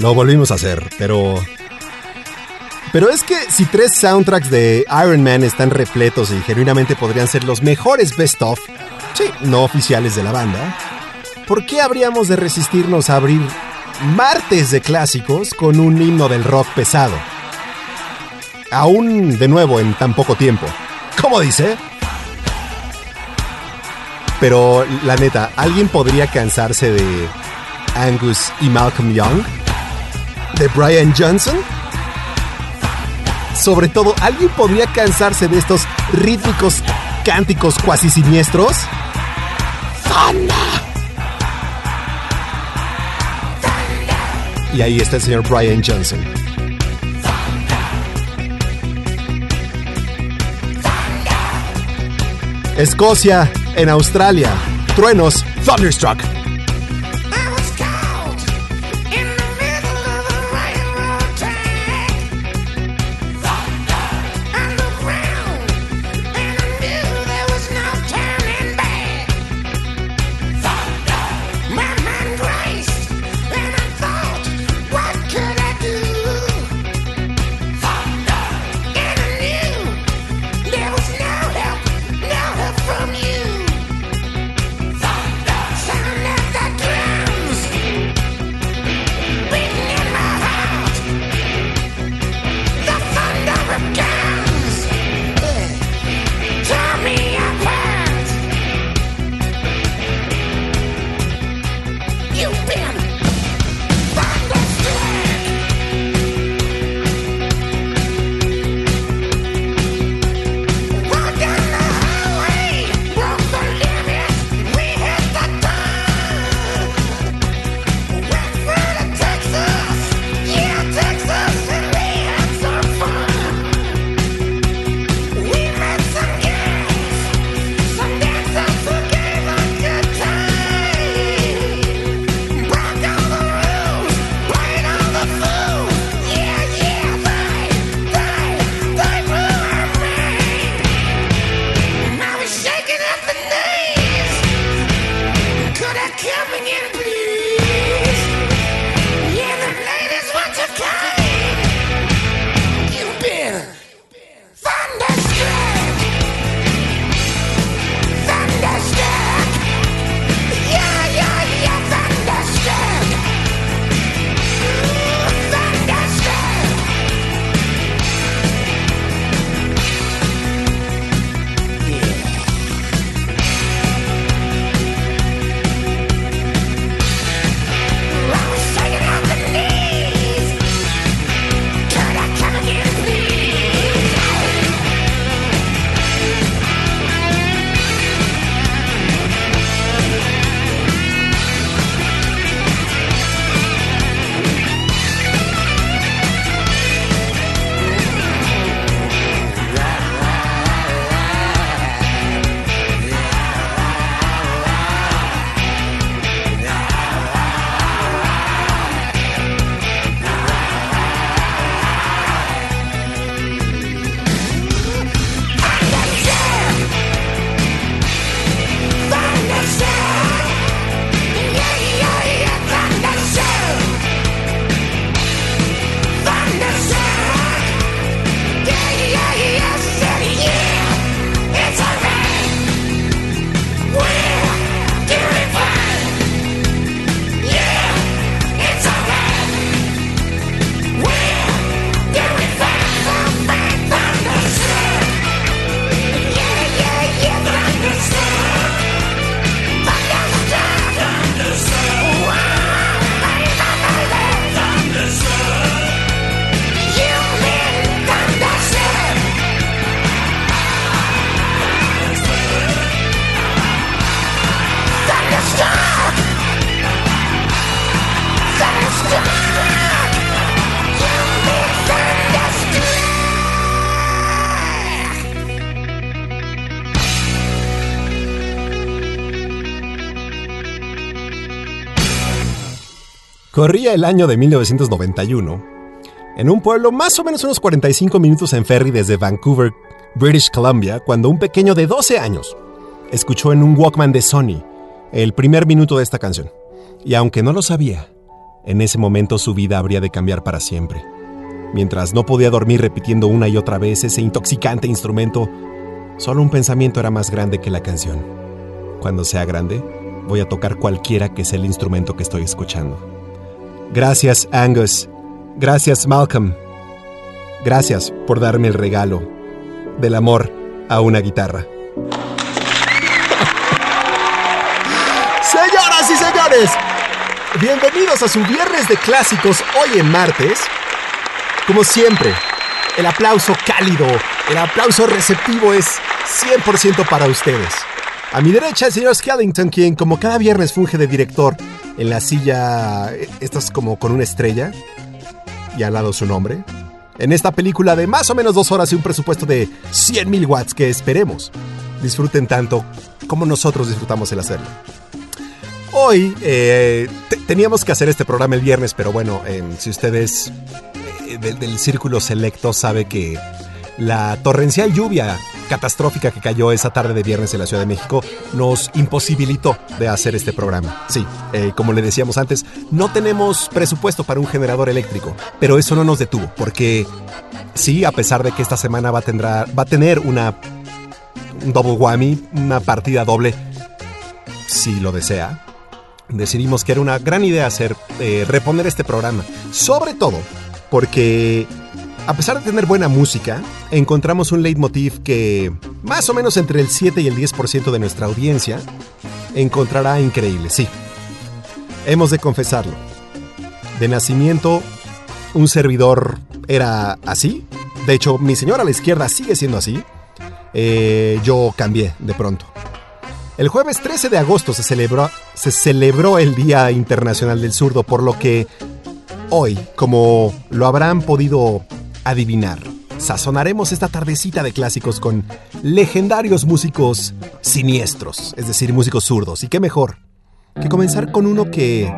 Lo volvimos a hacer, pero... Pero es que si tres soundtracks de Iron Man están repletos y genuinamente podrían ser los mejores best of, sí, no oficiales de la banda, ¿por qué habríamos de resistirnos a abrir martes de clásicos con un himno del rock pesado? Aún de nuevo en tan poco tiempo. ¿Cómo dice? Pero la neta, ¿alguien podría cansarse de Angus y Malcolm Young? ¿De Brian Johnson? Sobre todo, ¿alguien podría cansarse de estos rítmicos cánticos cuasi siniestros? Y ahí está el señor Brian Johnson. Escocia, en Australia. Truenos, Thunderstruck. Corría el año de 1991, en un pueblo más o menos unos 45 minutos en ferry desde Vancouver, British Columbia, cuando un pequeño de 12 años, escuchó en un Walkman de Sony el primer minuto de esta canción. Y aunque no lo sabía, en ese momento su vida habría de cambiar para siempre. Mientras no podía dormir repitiendo una y otra vez ese intoxicante instrumento, solo un pensamiento era más grande que la canción. Cuando sea grande, voy a tocar cualquiera que sea el instrumento que estoy escuchando. Gracias, Angus. Gracias, Malcolm. Gracias por darme el regalo del amor a una guitarra. Señoras y señores, bienvenidos a su viernes de clásicos hoy en martes. Como siempre, el aplauso cálido, el aplauso receptivo es 100% para ustedes. A mi derecha el señor Skellington, quien como cada viernes funge de director en la silla, esta es como con una estrella, y al lado su nombre, en esta película de más o menos dos horas y un presupuesto de 100 mil watts que esperemos disfruten tanto como nosotros disfrutamos el hacerlo. Hoy eh, teníamos que hacer este programa el viernes, pero bueno, si ustedes eh, del círculo selecto sabe que la torrencial lluvia catastrófica que cayó esa tarde de viernes en la Ciudad de México nos imposibilitó de hacer este programa. Sí, eh, como le decíamos antes, no tenemos presupuesto para un generador eléctrico, pero eso no nos detuvo, porque sí, a pesar de que esta semana va a, tener una un double whammy, una partida doble, si lo desea, decidimos que era una gran idea hacer eh, reponer este programa, sobre todo porque a pesar de tener buena música, encontramos un leitmotiv que más o menos entre el 7 y el 10% de nuestra audiencia encontrará increíble, sí. Hemos de confesarlo. De nacimiento, un servidor era así. De hecho, mi señora a la izquierda sigue siendo así. Eh, yo cambié de pronto. El jueves 13 de agosto se celebró, se celebró el Día Internacional del Zurdo, por lo que hoy, como lo habrán podido adivinar. Sazonaremos esta tardecita de clásicos con legendarios músicos siniestros, es decir, músicos zurdos. Y qué mejor que comenzar con uno que,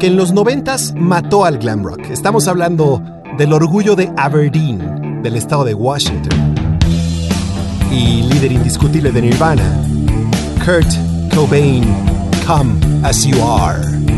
que en los noventas mató al glam rock. Estamos hablando del orgullo de Aberdeen, del estado de Washington. Y líder indiscutible de Nirvana, Kurt Cobain, Come As You Are.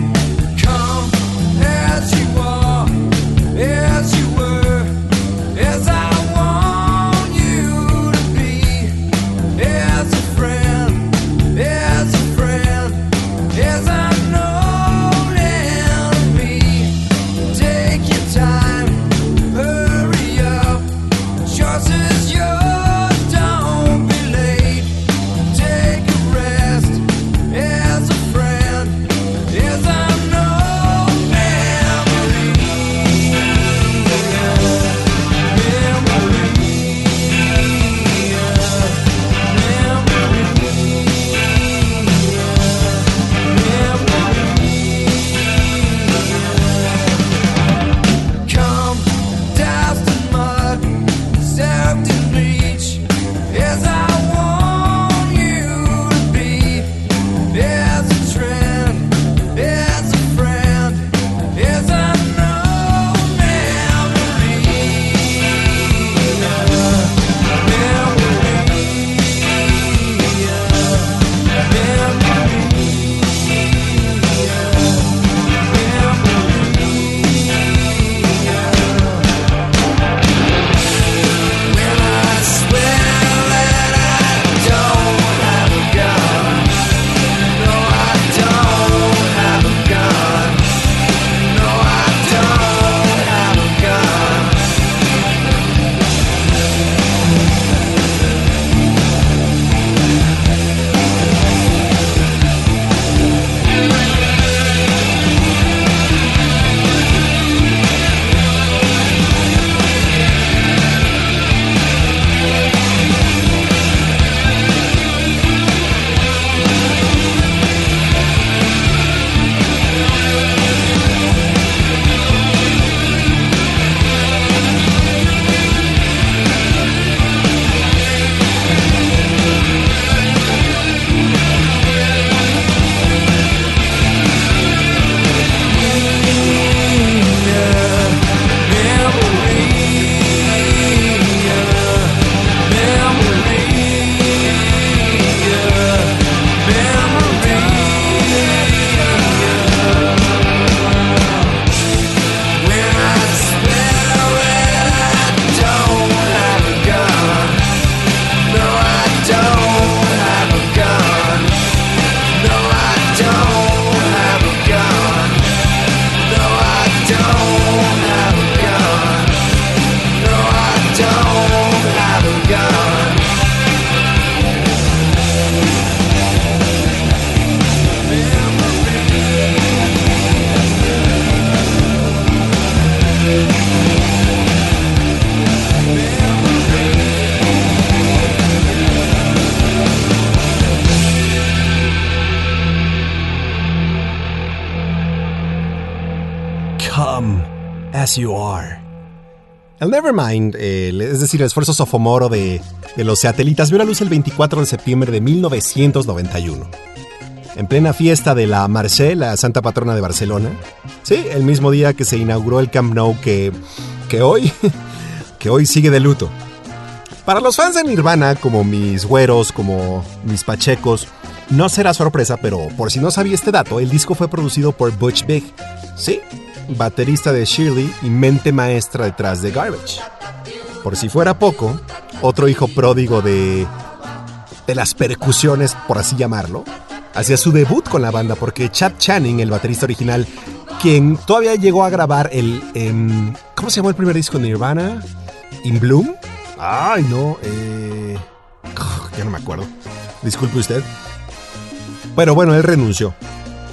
Nevermind, es decir, el esfuerzo sofomoro de, los satelitas, vio la luz el 24 de septiembre de 1991. En plena fiesta de la Marché, la santa patrona de Barcelona. Sí, el mismo día que se inauguró el Camp Nou que, que hoy, que hoy sigue de luto. Para los fans de Nirvana, como mis güeros, como mis pachecos, no será sorpresa, pero por si no sabía este dato, el disco fue producido por Butch Big. Baterista de Shirley y mente maestra detrás de Garbage. Por si fuera poco, otro hijo pródigo de. de las percusiones, por así llamarlo, hacía su debut con la banda porque Chad Channing, el baterista original, quien todavía llegó a grabar el. Em, ¿Cómo se llamó el primer disco de Nirvana? ¿In Bloom? Ay, no, eh. Ya no me acuerdo. Disculpe usted. Pero bueno, él renunció.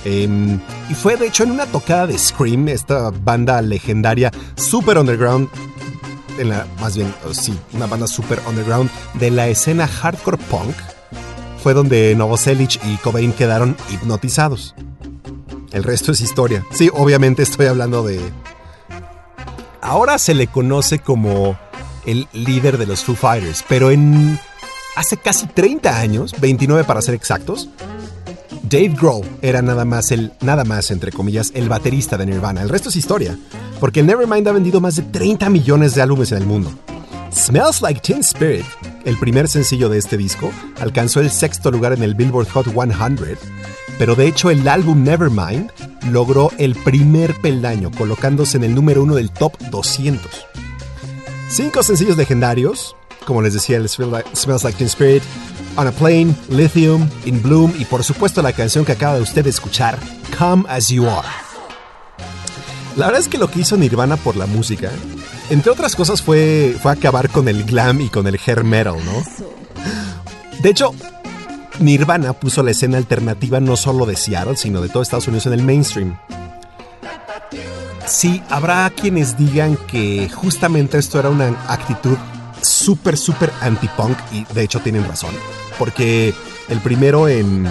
Em, y fue de hecho en una tocada de Scream, esta banda legendaria, super underground, en la, más bien, oh, sí, una banda super underground de la escena hardcore punk, fue donde Novoselic y Cobain quedaron hipnotizados. El resto es historia. Sí, obviamente estoy hablando de... Ahora se le conoce como el líder de los Foo Fighters, pero en... Hace casi 30 años, 29 para ser exactos, Dave Grohl era nada más el, nada más, entre comillas, el baterista de Nirvana. El resto es historia, porque Nevermind ha vendido más de 30 millones de álbumes en el mundo. Smells Like Teen Spirit, el primer sencillo de este disco, alcanzó el sexto lugar en el Billboard Hot 100, pero de hecho el álbum Nevermind logró el primer peldaño, colocándose en el número uno del top 200. Cinco sencillos legendarios, como les decía, el Smells Like Teen Spirit, On a Plane, Lithium, In Bloom y por supuesto la canción que acaba de usted escuchar, Come As You Are. La verdad es que lo que hizo Nirvana por la música, entre otras cosas, fue, fue acabar con el glam y con el hair metal, ¿no? De hecho, Nirvana puso la escena alternativa no solo de Seattle, sino de todo Estados Unidos en el mainstream. Sí, habrá quienes digan que justamente esto era una actitud súper, súper anti-punk y de hecho tienen razón porque el primero en,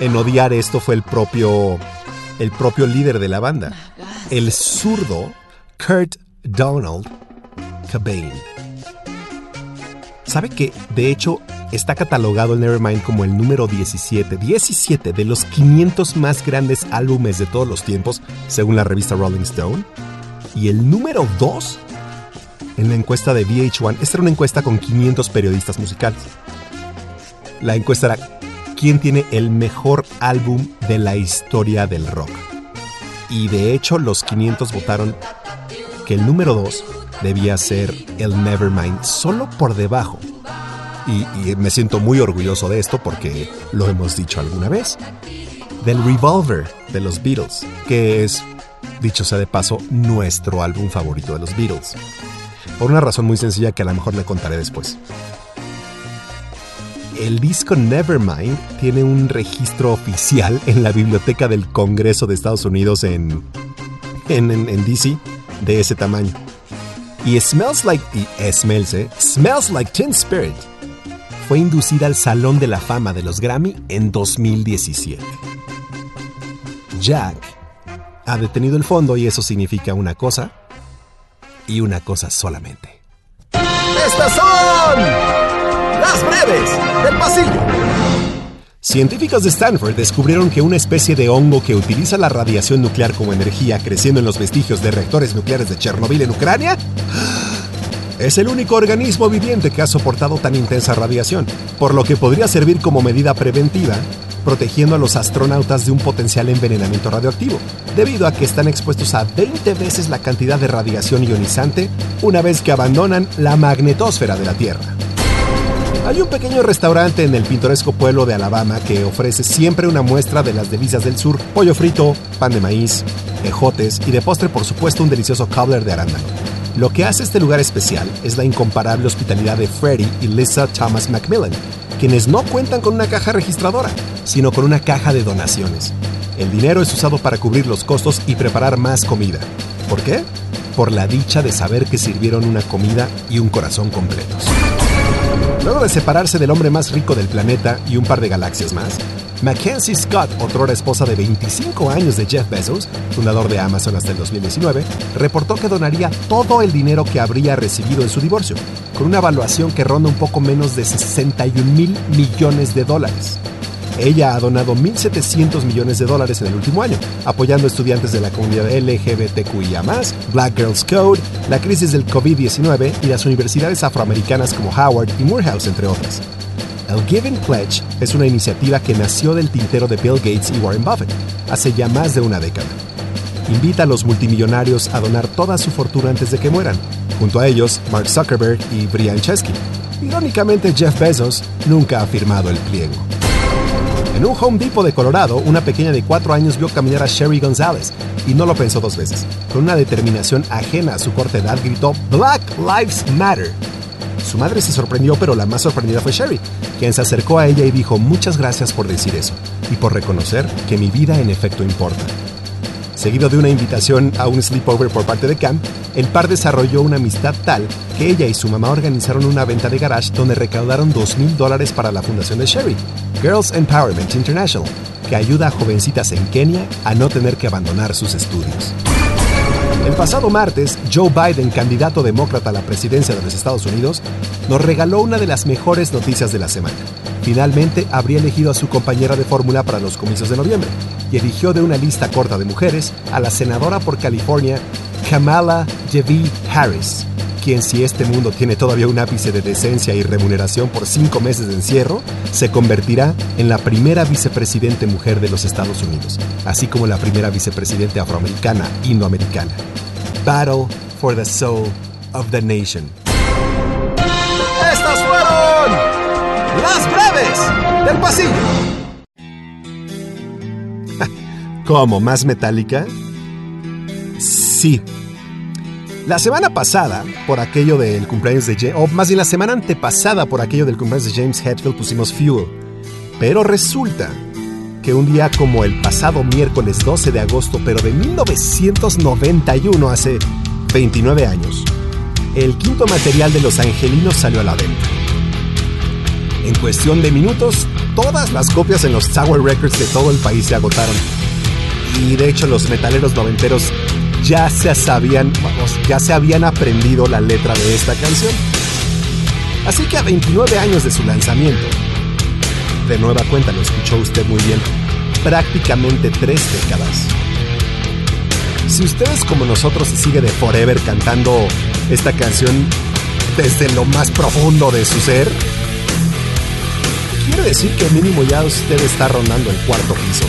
en odiar esto fue el propio, el propio líder de la banda, el zurdo Kurt Donald Cobain. ¿Sabe que, de hecho, está catalogado el Nevermind como el número 17, 17 de los 500 más grandes álbumes de todos los tiempos, según la revista Rolling Stone? Y el número 2 en la encuesta de VH1. Esta era una encuesta con 500 periodistas musicales. La encuesta era quién tiene el mejor álbum de la historia del rock. Y de hecho los 500 votaron que el número 2 debía ser el Nevermind, solo por debajo. Y, me siento muy orgulloso de esto porque lo hemos dicho alguna vez. Del Revolver de los Beatles, que es, dicho sea de paso, nuestro álbum favorito de los Beatles. Por una razón muy sencilla que a lo mejor le contaré después el disco Nevermind tiene un registro oficial en la Biblioteca del Congreso de Estados Unidos en, en, DC de ese tamaño. Y Smells Like, y Smells, eh, Smells Like Teen Spirit fue inducida al Salón de la Fama de los Grammy en 2017. Jack ha detenido el fondo y eso significa una cosa y una cosa solamente. ¡Estas son! Científicos de Stanford descubrieron que una especie de hongo que utiliza la radiación nuclear como energía creciendo en los vestigios de reactores nucleares de Chernobyl en Ucrania es el único organismo viviente que ha soportado tan intensa radiación, por lo que podría servir como medida preventiva, protegiendo a los astronautas de un potencial envenenamiento radioactivo, debido a que están expuestos a 20 veces la cantidad de radiación ionizante una vez que abandonan la magnetosfera de la Tierra. Hay un pequeño restaurante en el pintoresco pueblo de Alabama que ofrece siempre una muestra de las delicias del sur, pollo frito, pan de maíz, ejotes y de postre por supuesto un delicioso cobbler de arándano. Lo que hace este lugar especial es la incomparable hospitalidad de Freddie y Lisa Thomas Macmillan, quienes no cuentan con una caja registradora, sino con una caja de donaciones. El dinero es usado para cubrir los costos y preparar más comida. ¿Por qué? Por la dicha de saber que sirvieron una comida y un corazón completos. Luego de separarse del hombre más rico del planeta y un par de galaxias más, Mackenzie Scott, otrora esposa de 25 años de Jeff Bezos, fundador de Amazon hasta el 2019, reportó que donaría todo el dinero que habría recibido en su divorcio, con una evaluación que ronda un poco menos de 61 mil millones de dólares. Ella ha donado 1.700 millones de dólares en el último año, apoyando a estudiantes de la comunidad LGBTQIA, Black Girls Code, la crisis del COVID-19 y las universidades afroamericanas como Howard y Morehouse, entre otras. El Giving Pledge es una iniciativa que nació del tintero de Bill Gates y Warren Buffett hace ya más de una década. Invita a los multimillonarios a donar toda su fortuna antes de que mueran, junto a ellos Mark Zuckerberg y Brian Chesky. Irónicamente, Jeff Bezos nunca ha firmado el pliego. En un Home Depot de Colorado, una pequeña de cuatro años vio caminar a Sherry González y no lo pensó dos veces. Con una determinación ajena a su corta edad, gritó Black Lives Matter. Su madre se sorprendió, pero la más sorprendida fue Sherry, quien se acercó a ella y dijo muchas gracias por decir eso y por reconocer que mi vida en efecto importa. Seguido de una invitación a un sleepover por parte de Cam, el par desarrolló una amistad tal que ella y su mamá organizaron una venta de garage donde recaudaron 2 mil dólares para la fundación de Sherry, Girls Empowerment International, que ayuda a jovencitas en Kenia a no tener que abandonar sus estudios. El pasado martes, Joe Biden, candidato demócrata a la presidencia de los Estados Unidos, nos regaló una de las mejores noticias de la semana. Finalmente habría elegido a su compañera de fórmula para los comicios de noviembre y eligió de una lista corta de mujeres a la senadora por California, Kamala Jevi Harris, quien si este mundo tiene todavía un ápice de decencia y remuneración por cinco meses de encierro, se convertirá en la primera vicepresidente mujer de los Estados Unidos, así como la primera vicepresidente afroamericana indoamericana. Battle for the Soul of the Nation. Estas fueron las del pasillo. ¿Cómo? ¿Más metálica? Sí, la semana pasada, por aquello del cumpleaños de James, o más bien la semana antepasada, por aquello del cumpleaños de James Hetfield, pusimos Fuel. Pero resulta que un día como el pasado miércoles 12 de agosto, pero de 1991, hace 29 años, el quinto material de Los Angelinos salió a la venta. En cuestión de minutos, todas las copias en los Tower Records de todo el país se agotaron. Y de hecho los metaleros noventeros ya se sabían, ya se habían aprendido la letra de esta canción. Así que a 29 años de su lanzamiento, de nueva cuenta lo escuchó usted muy bien, prácticamente tres décadas. Si ustedes como nosotros se sigue de Forever cantando esta canción desde lo más profundo de su ser, quiere decir que mínimo ya usted está rondando el cuarto piso.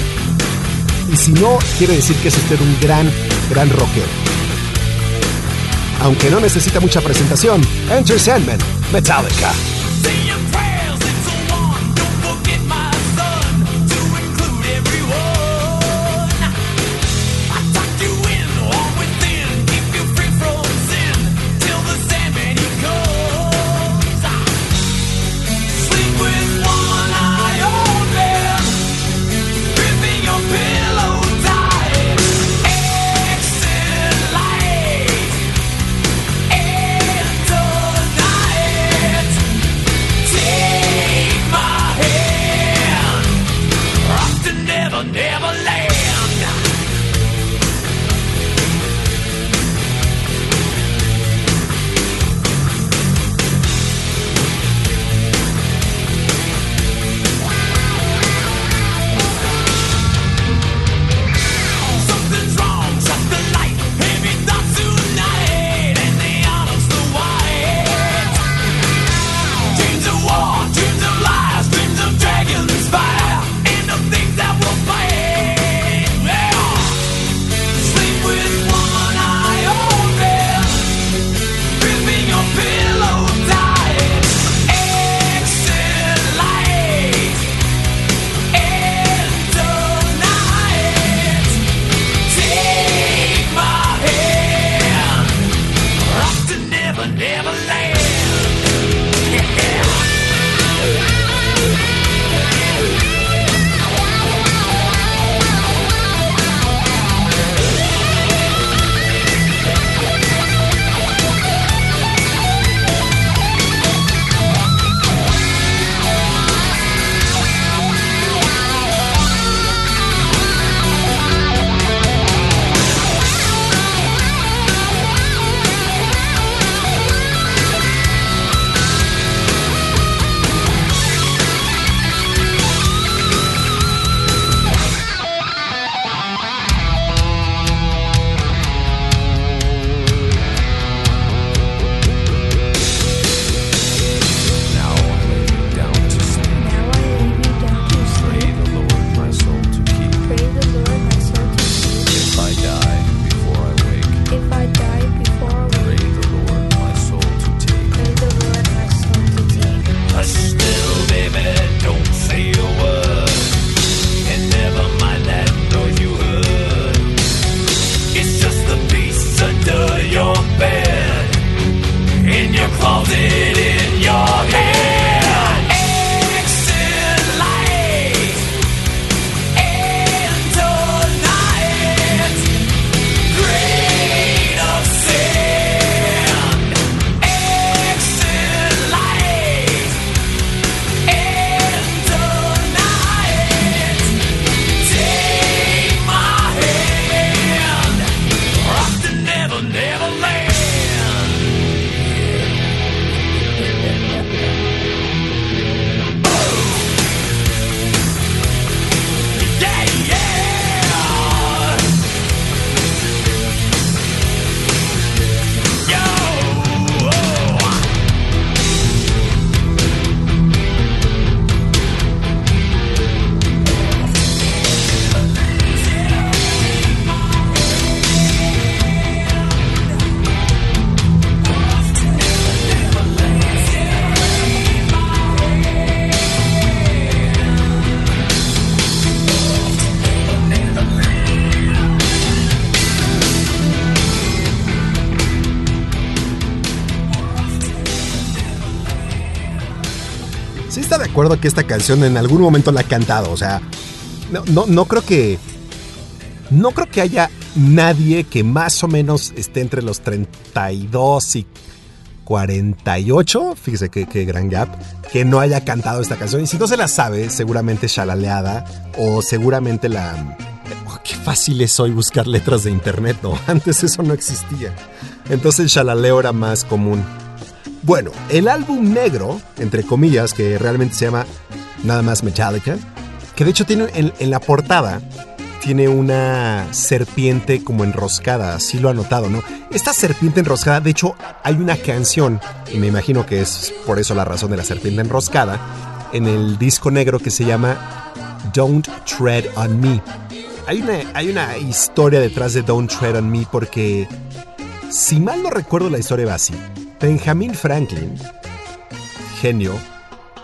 Y si no, quiere decir que es usted un gran, gran rockero. Aunque no necesita mucha presentación, Enter Sandman, Metallica. never let que esta canción en algún momento la he cantado. O sea, no, no, no creo que. No creo que haya nadie que más o menos esté entre los 32 y 48, fíjese qué, gran gap, que no haya cantado esta canción. Y si no se la sabe, seguramente shalaleada o seguramente la... Oh, qué fácil es hoy buscar letras de internet, ¿no? Antes eso no existía. Entonces shalaleo era más común. Bueno, el álbum negro, entre comillas, que realmente se llama nada más Metallica, que de hecho tiene en la portada tiene una serpiente como enroscada, así lo ha notado, ¿no? Esta serpiente enroscada, de hecho, hay una canción, y me imagino que es por eso la razón de la serpiente enroscada, en el disco negro que se llama Don't Tread on Me. Hay una, hay una historia detrás de Don't Tread on Me porque, si mal no recuerdo la historia va así, Benjamin Franklin, genio,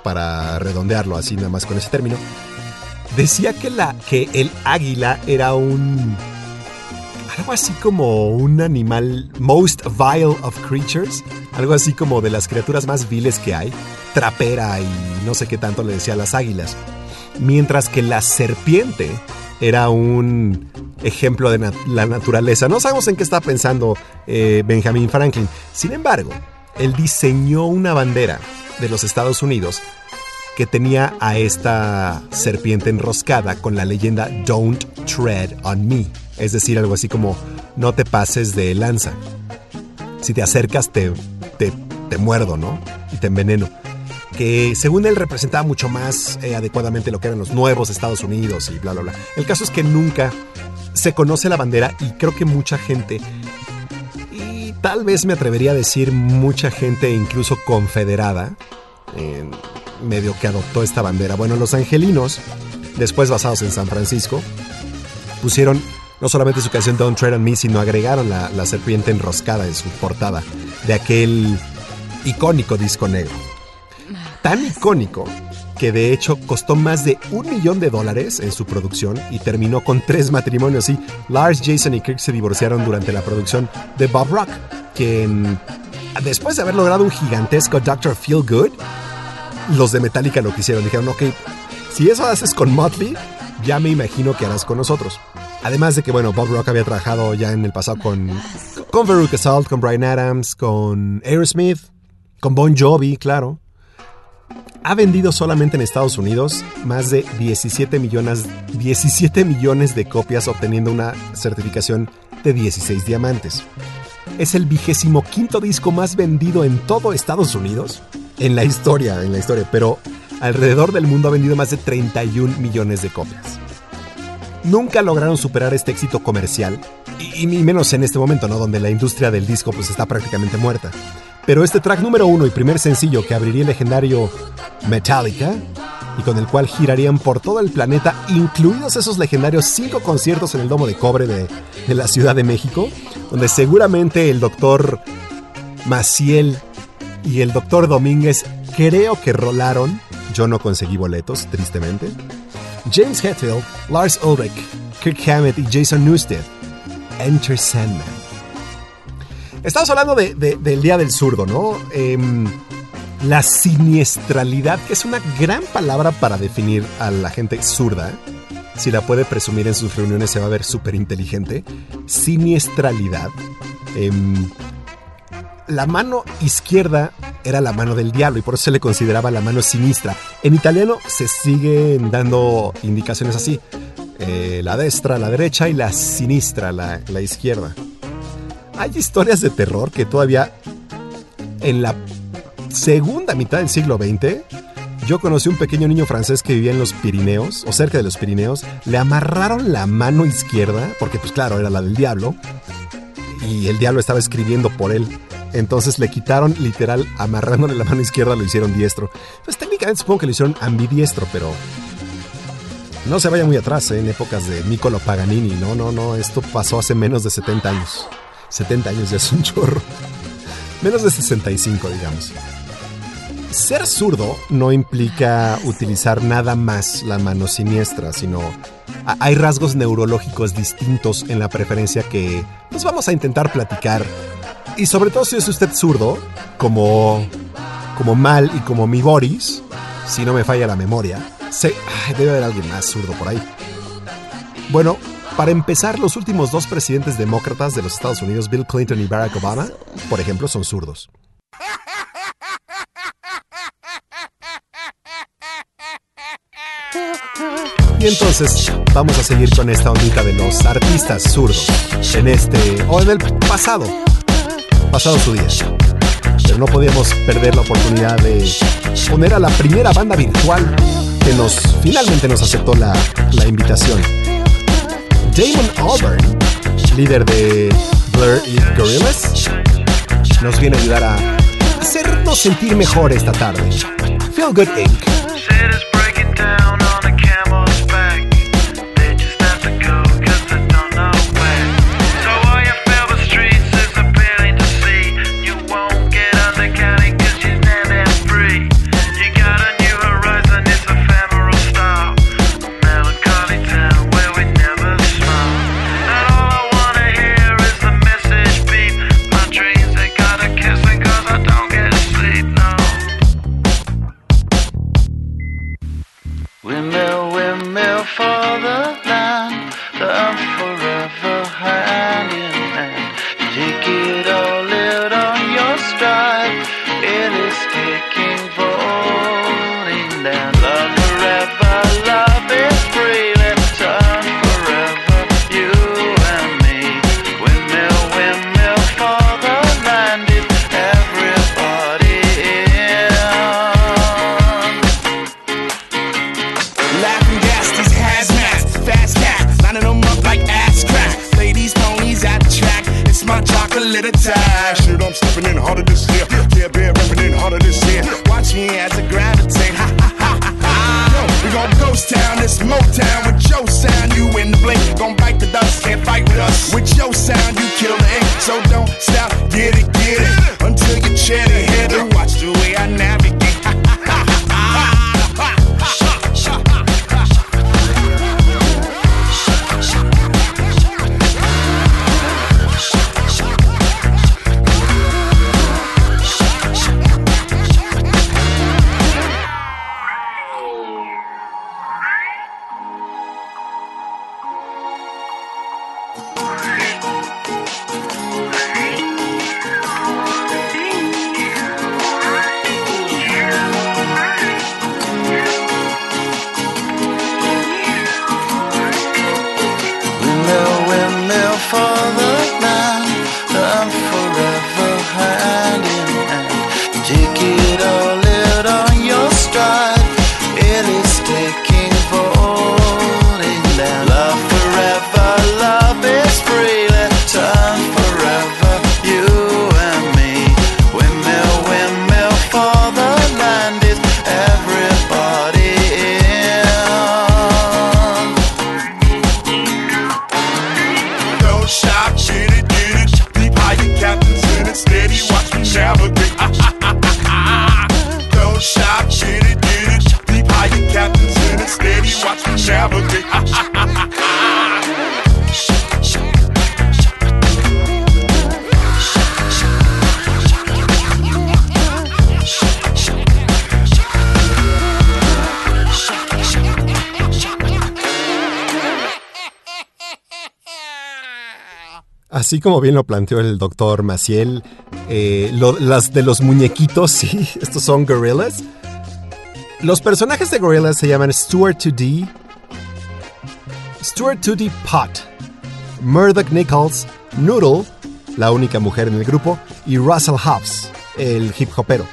para redondearlo así nada más con ese término, decía que, la, que el águila era un... Algo así como un animal most vile of creatures. Algo así como de las criaturas más viles que hay. Trapera y no sé qué tanto le decía a las águilas. Mientras que la serpiente era un ejemplo de la naturaleza. No sabemos en qué está pensando eh, Benjamin Franklin. Sin embargo, él diseñó una bandera de los Estados Unidos que tenía a esta serpiente enroscada con la leyenda Don't Tread on Me, es decir, algo así como no te pases de lanza. Si te acercas te, te, muerdo, ¿no? Y te enveneno. Que según él representaba mucho más eh, adecuadamente lo que eran los nuevos Estados Unidos y bla, bla, bla. El caso es que nunca se conoce la bandera y creo que mucha gente y tal vez me atrevería a decir mucha gente incluso confederada, medio que adoptó esta bandera. Bueno, los angelinos, después basados en San Francisco, pusieron no solamente su canción Don't Tread on Me, sino agregaron la, la serpiente enroscada en su portada de aquel icónico disco negro. Tan icónico que de hecho costó más de un millón de dólares en su producción y terminó con tres matrimonios. Y Lars, Jason y Kirk se divorciaron durante la producción de Bob Rock, quien después de haber logrado un gigantesco Dr. Feel Good, los de Metallica lo quisieron. Dijeron, ok, si eso haces con Motley, ya me imagino que harás con nosotros. Además de que, bueno, Bob Rock había trabajado ya en el pasado con, con Veruca Salt, con Brian Adams, con Aerosmith, con Bon Jovi, claro. Ha vendido solamente en Estados Unidos más de 17 millones, 17 millones de copias, obteniendo una certificación de 16 diamantes. Es el vigésimo quinto disco más vendido en todo Estados Unidos en la historia, en la historia, pero alrededor del mundo ha vendido más de 31 millones de copias. Nunca lograron superar este éxito comercial, y, menos en este momento, ¿no? Donde la industria del disco pues está prácticamente muerta. Pero este track número uno y primer sencillo que abriría el legendario Metallica, y con el cual girarían por todo el planeta, incluidos esos legendarios cinco conciertos en el Domo de Cobre de, la Ciudad de México, donde seguramente el doctor Maciel y el doctor Domínguez creo que rolaron. Yo no conseguí boletos, tristemente. James Hetfield, Lars Ulrich, Kirk Hammett y Jason Newsted. Enter Sandman. Estamos hablando del Día del Zurdo, ¿no? Em, la siniestralidad, que es una gran palabra para definir a la gente zurda. Si la puede presumir en sus reuniones se va a ver súper inteligente. Siniestralidad. Em, la mano izquierda era la mano del diablo y por eso se le consideraba la mano sinistra. En italiano se siguen dando indicaciones así. Eh, la destra, la derecha y la sinistra, la, la izquierda. Hay historias de terror que todavía en la segunda mitad del siglo XX yo conocí un pequeño niño francés que vivía en los Pirineos, o cerca de los Pirineos. Le amarraron la mano izquierda, porque pues claro, era la del diablo. Y el diablo estaba escribiendo por él. Entonces le quitaron literal amarrándole la mano izquierda, lo hicieron diestro. Pues técnicamente supongo que lo hicieron ambidiestro, pero no se vaya muy atrás, ¿eh? en épocas de Niccolo Paganini. No, no, no, esto pasó hace menos de 70 años. 70 años ya es un chorro. Menos de 65, digamos. Ser zurdo no implica utilizar nada más la mano siniestra, sino hay rasgos neurológicos distintos en la preferencia que nos vamos a intentar platicar y sobre todo si es usted zurdo, como, como Mal y como mi Boris, si no me falla la memoria. Sí, debe haber alguien más zurdo por ahí. Bueno, para empezar, los últimos dos presidentes demócratas de los Estados Unidos, Bill Clinton y Barack Obama, por ejemplo, son zurdos. Y entonces vamos a seguir con esta ondita de los artistas zurdos en este o en el pasado, pasado su día. Pero no podíamos perder la oportunidad de poner a la primera banda virtual que nos finalmente nos aceptó la, la invitación. Damon Albarn, líder de Blur y Gorillaz, nos viene a ayudar a hacernos sentir mejor esta tarde. Feel Good Inc. Así como bien lo planteó el doctor Maciel, eh, las de los muñequitos, sí, estos son gorillas. Los personajes de Gorillaz se llaman Stuart 2D, Stuart 2D Pot, Murdoch Nichols, Noodle, la única mujer en el grupo, y Russell Hobbs, el hip hopero.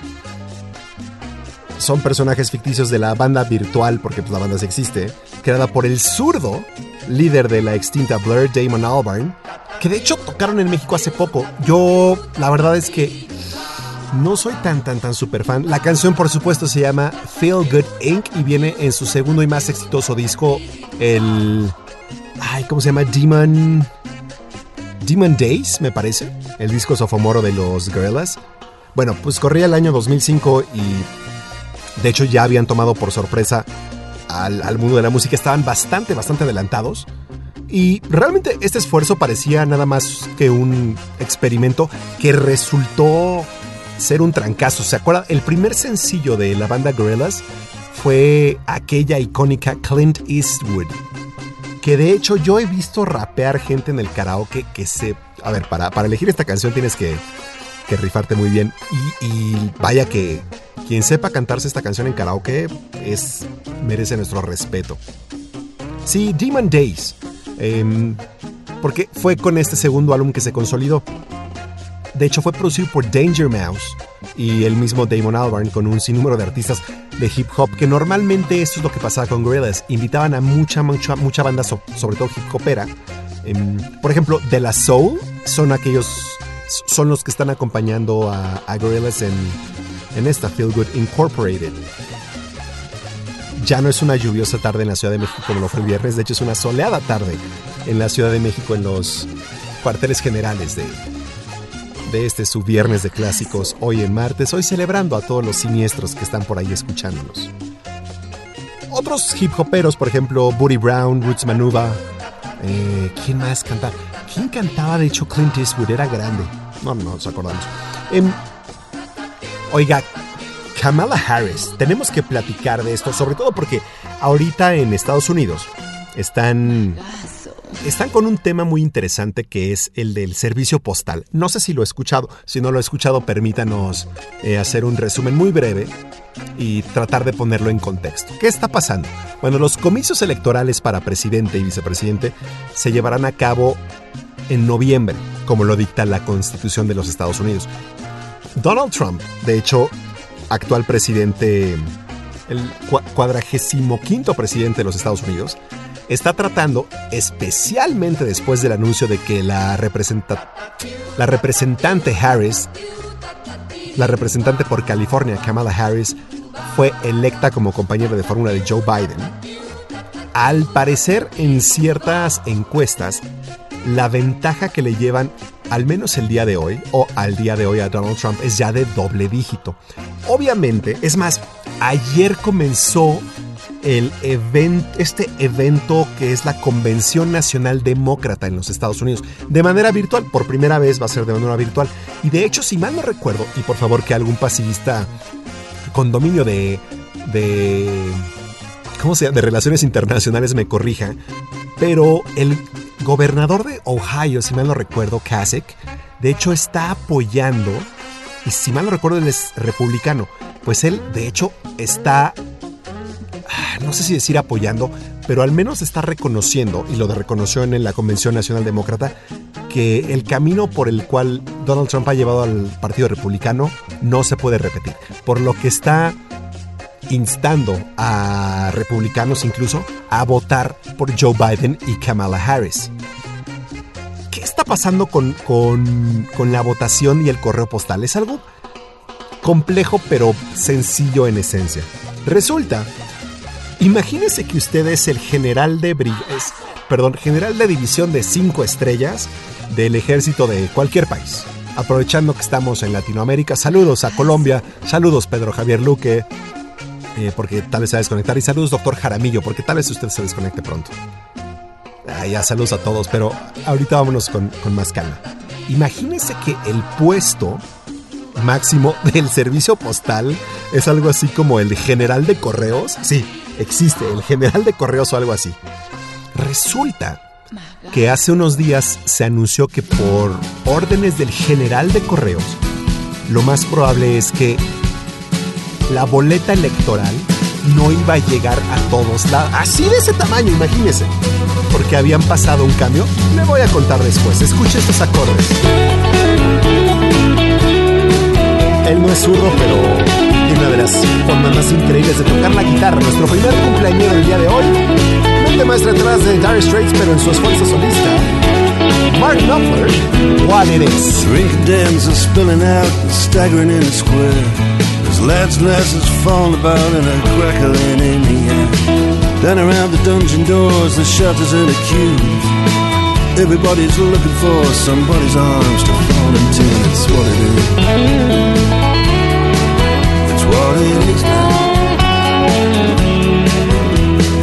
Son personajes ficticios de la banda virtual, porque pues, la banda sí existe, creada por el zurdo, líder de la extinta Blur, Damon Albarn, que de hecho tocaron en México hace poco. Yo, la verdad es que no soy tan, tan, tan super fan. La canción, por supuesto, se llama Feel Good Inc. y viene en su segundo y más exitoso disco, el. Ay, ¿cómo se llama? Demon. Demon Days, me parece. El disco sophomoro de los Gorillaz. Bueno, pues corría el año 2005 y. De hecho, ya habían tomado por sorpresa al, al mundo de la música. Estaban bastante, bastante adelantados. Y realmente este esfuerzo parecía nada más que un experimento que resultó ser un trancazo. ¿Se acuerdan? El primer sencillo de la banda Gorillaz fue aquella icónica Clint Eastwood. Que de hecho yo he visto rapear gente en el karaoke que se... A ver, para, para elegir esta canción tienes que, que rifarte muy bien. Y, vaya que quien sepa cantarse esta canción en karaoke es, merece nuestro respeto. Sí, Demon Days. Eh, porque fue con este segundo álbum que se consolidó. De hecho, fue producido por Danger Mouse y el mismo Damon Albarn con un sinnúmero de artistas de hip hop, que normalmente esto es lo que pasaba con Gorillaz. Invitaban a mucha, mucha, mucha banda, sobre todo hip hopera. Em, por ejemplo, De La Soul son aquellos, son los que están acompañando a, a Gorillaz en, en esta Feel Good Incorporated. Ya no es una lluviosa tarde en la Ciudad de México como lo fue el viernes, de hecho es una soleada tarde en la Ciudad de México en los cuarteles generales de, de este su viernes de clásicos, hoy en martes, hoy celebrando a todos los siniestros que están por ahí escuchándonos. Otros hip hoperos, por ejemplo, Buddy Brown, Roots Manuva, eh, ¿quién más cantaba? ¿Quién cantaba? De hecho, Clint Eastwood era grande. No, no nos acordamos. Eh, oiga, Kamala Harris, tenemos que platicar de esto, sobre todo porque ahorita en Estados Unidos están están con un tema muy interesante que es el del servicio postal. No sé si lo he escuchado, si no lo he escuchado permítanos eh, hacer un resumen muy breve y tratar de ponerlo en contexto. ¿Qué está pasando? Bueno, los comicios electorales para presidente y vicepresidente se llevarán a cabo en noviembre, como lo dicta la Constitución de los Estados Unidos. Donald Trump, de hecho, actual presidente, el cuadragésimo quinto presidente de los Estados Unidos, está tratando, especialmente después del anuncio de que la, la representante Harris, la representante por California, Kamala Harris, fue electa como compañera de fórmula de Joe Biden. Al parecer, en ciertas encuestas, la ventaja que le llevan, al menos el día de hoy, o al día de hoy a Donald Trump, es ya de doble dígito. Obviamente, es más, ayer comenzó el este evento que es la Convención Nacional Demócrata en los Estados Unidos de manera virtual. Por primera vez va a ser de manera virtual. Y de hecho, si mal no recuerdo, y por favor que algún pasivista con dominio de, de ¿cómo se de relaciones internacionales me corrija, pero el gobernador de Ohio, si mal no recuerdo, Kasich, de hecho está apoyando, y si mal no recuerdo, él es republicano, pues él de hecho está no sé si decir apoyando, pero al menos está reconociendo, y lo reconoció en la Convención Nacional Demócrata, que el camino por el cual Donald Trump ha llevado al Partido Republicano no se puede repetir. Por lo que está instando a republicanos incluso a votar por Joe Biden y Kamala Harris. ¿Qué está pasando con, con, la votación y el correo postal? Es algo complejo pero sencillo en esencia. Resulta Imagínese que usted es el general de perdón, general de división de 5 estrellas del ejército de cualquier país. Aprovechando que estamos en Latinoamérica, saludos a Colombia, saludos Pedro Javier Luque, eh, porque tal vez se va a desconectar, y saludos doctor Jaramillo, porque tal vez usted se desconecte pronto. Ah, ya saludos a todos, pero ahorita vámonos con, con más calma. Imagínese que el puesto máximo del servicio postal es algo así como el general de correos. Sí, existe, el general de correos o algo así. Resulta que hace unos días se anunció que por órdenes del general de correos, lo más probable es que la boleta electoral no iba a llegar a todos lados. Así de ese tamaño, imagínese. Porque habían pasado un cambio. Le voy a contar después. Escuche estos acordes. Él no es zurdo, pero una de las formas más increíbles de tocar la guitarra. Nuestro primer cumpleaños del día de hoy. Mente maestra atrás de Dire Straits, pero en su esfuerzo solista. Mark Knopfler, What It Is. Drinking dams are spilling out staggering in the square. There's lads' glasses falling about and a crackling in the air. Down around the dungeon doors, the shutters and the queues. Everybody's looking for somebody's arms to fall into. That's what it is what it is now.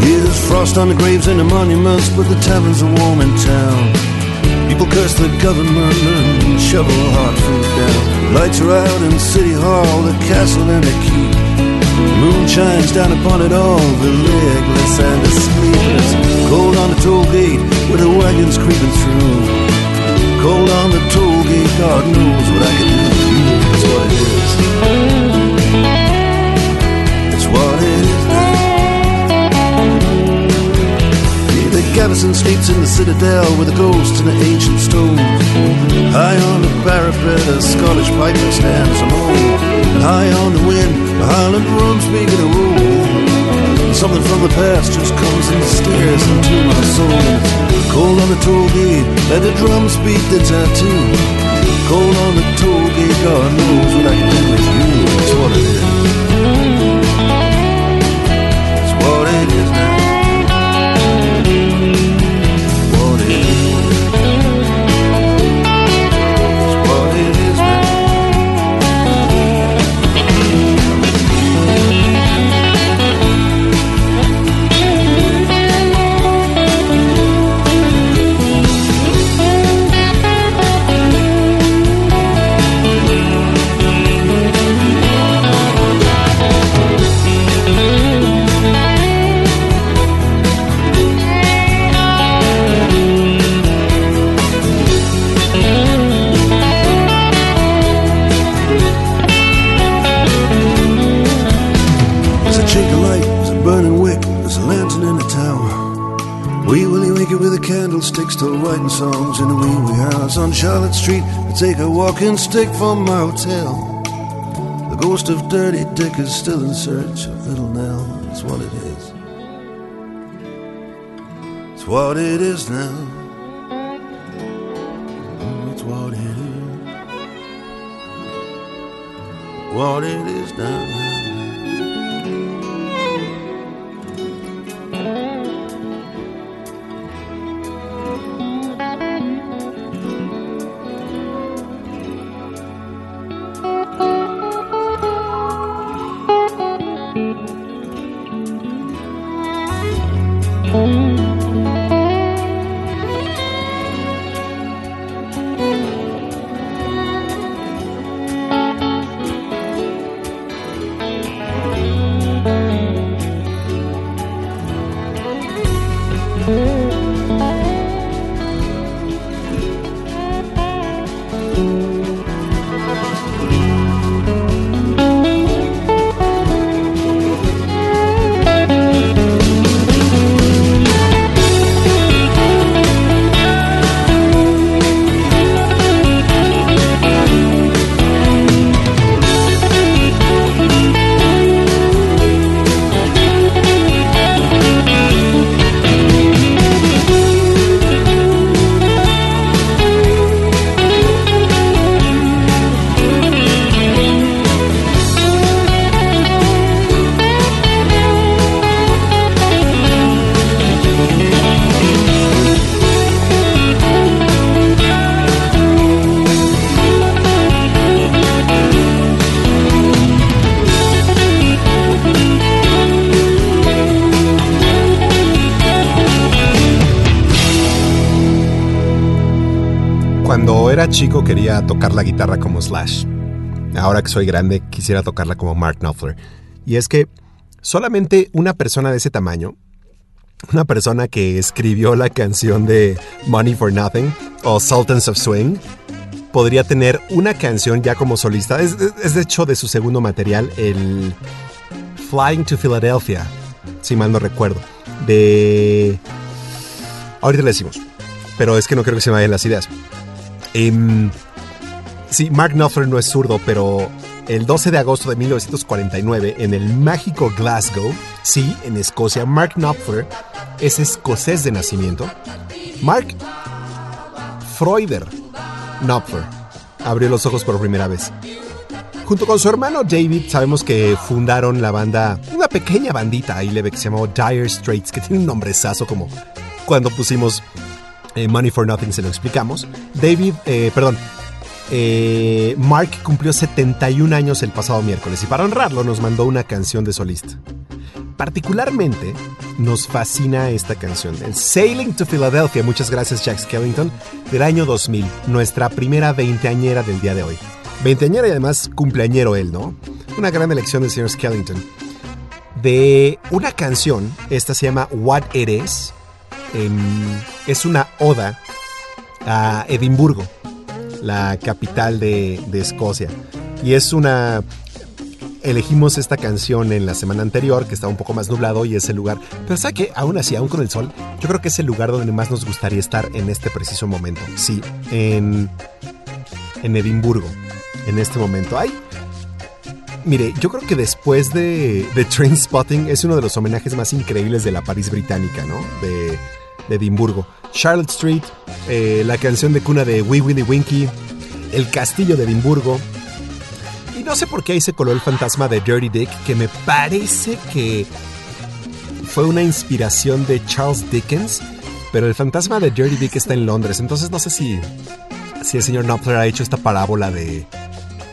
Here's frost on the graves and the monuments, but the taverns are warm in town. People curse the government and shovel hot food down. Lights are out in City Hall, the castle, and the keep. moon shines down upon it all, the legless and the sleepless. Cold on the toll gate where the wagon's creeping through. Cold on the toll gate, God knows what I can do Garrison sleeps in the citadel with the ghosts and the ancient stones. High on the parapet, a Scottish piper stands alone. And high on the wind, the Highland drums begin to roll. Something from the past just comes and stares into my soul. Cold on the toll gate, let the drums beat the tattoo. Cold on the toll gate, God knows what I can do with you. That's what it is. It's what it is now. Street. I take a walking stick from my hotel. The ghost of Dirty Dick is still in search of Little Nell. It's what it is. It's what it is now. Mm, It's what it is. What it is now. Quería tocar la guitarra como Slash. Ahora que soy grande quisiera tocarla como Mark Knopfler. Y es que solamente una persona de ese tamaño, una persona que escribió la canción de Money for Nothing o Sultans of Swing, podría tener una canción ya como solista. Es, es de hecho de su segundo material, el Flying to Philadelphia, si mal no recuerdo. De... Ahorita le decimos, pero es que no creo que se me vayan las ideas. Em, sí, Mark Knopfler no es zurdo, pero el 12 de agosto de 1949, en el mágico Glasgow, sí, en Escocia, Mark Knopfler es escocés de nacimiento. Mark Freuder Knopfler abrió los ojos por primera vez. Junto con su hermano David, sabemos que fundaron la banda, una pequeña bandita ahí leve que se llamó Dire Straits, que tiene un nombrezazo como cuando pusimos eh, Money for Nothing, se lo explicamos. David, eh, perdón, eh, Mark cumplió 71 años el pasado miércoles y para honrarlo nos mandó una canción de solista. Particularmente nos fascina esta canción, Sailing to Philadelphia, muchas gracias Jack Skellington, del año 2000, nuestra primera veinteañera del día de hoy. Veinteañera y además cumpleañero él, ¿no? Una gran elección del señor Skellington. de una canción. Esta se llama What It Is. Es una oda a Edimburgo, la capital de, de Escocia. Y es una elegimos esta canción en la semana anterior, que estaba un poco más nublado y es el lugar. Pero ¿sabe que Aún así, aún con el sol, yo creo que es el lugar donde más nos gustaría estar en este preciso momento. Sí, en, en Edimburgo, en este momento. Ay, mire, yo creo que después de, de Train Spotting es uno de los homenajes más increíbles de la París británica, ¿no? De, de Edimburgo. Charlotte Street, eh, la canción de cuna de Wee Willie Winky, el castillo de Edimburgo, no sé por qué ahí se coló el fantasma de Dirty Dick, que me parece que fue una inspiración de Charles Dickens, pero el fantasma de Dirty Dick está en Londres, entonces no sé si, si el señor Knopfler ha hecho esta parábola de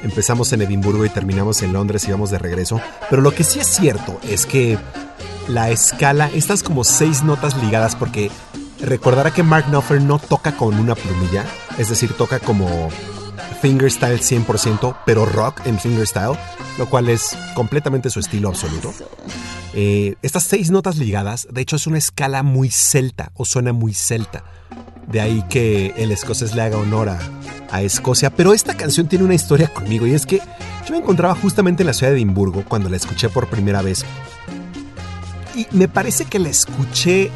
empezamos en Edimburgo y terminamos en Londres y vamos de regreso, pero lo que sí es cierto es que la escala, estas como seis notas ligadas, porque recordará que Mark Knopfler no toca con una plumilla, es decir, toca como fingerstyle 100%, pero rock en fingerstyle, lo cual es completamente su estilo absoluto. Eh, estas seis notas ligadas, de hecho, es una escala muy celta o suena muy celta. De ahí que el escocés le haga honor a, a Escocia. Pero esta canción tiene una historia conmigo y es que yo me encontraba justamente en la ciudad de Edimburgo cuando la escuché por primera vez. Y me parece que la escuché,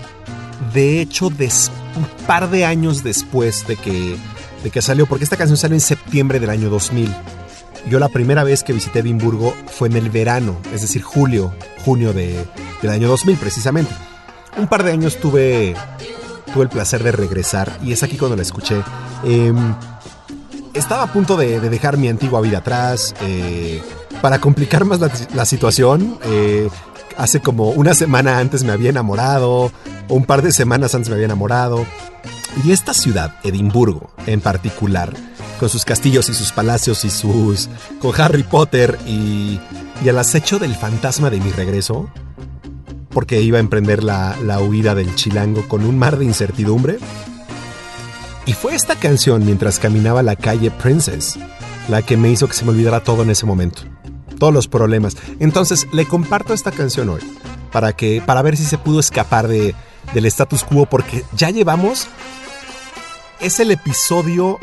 de hecho, un par de años después de que de que salió, porque esta canción salió en septiembre del año 2000. Yo la primera vez que visité Edimburgo fue en el verano, es decir, julio, junio de, del año 2000 precisamente. Un par de años tuve, tuve el placer de regresar y es aquí cuando la escuché. Em, estaba a punto de, dejar mi antigua vida atrás. Eh, para complicar más la, situación, eh, hace como una semana antes me había enamorado, o un par de semanas antes me había enamorado. Y esta ciudad, Edimburgo en particular, con sus castillos y sus palacios y sus... con Harry Potter y, y el acecho del fantasma de mi regreso, porque iba a emprender la, la huida del chilango con un mar de incertidumbre. Y fue esta canción mientras caminaba la calle Princess la que me hizo que se me olvidara todo en ese momento. Todos los problemas. Entonces le comparto esta canción hoy para que para ver si se pudo escapar de, del status quo porque ya llevamos es el episodio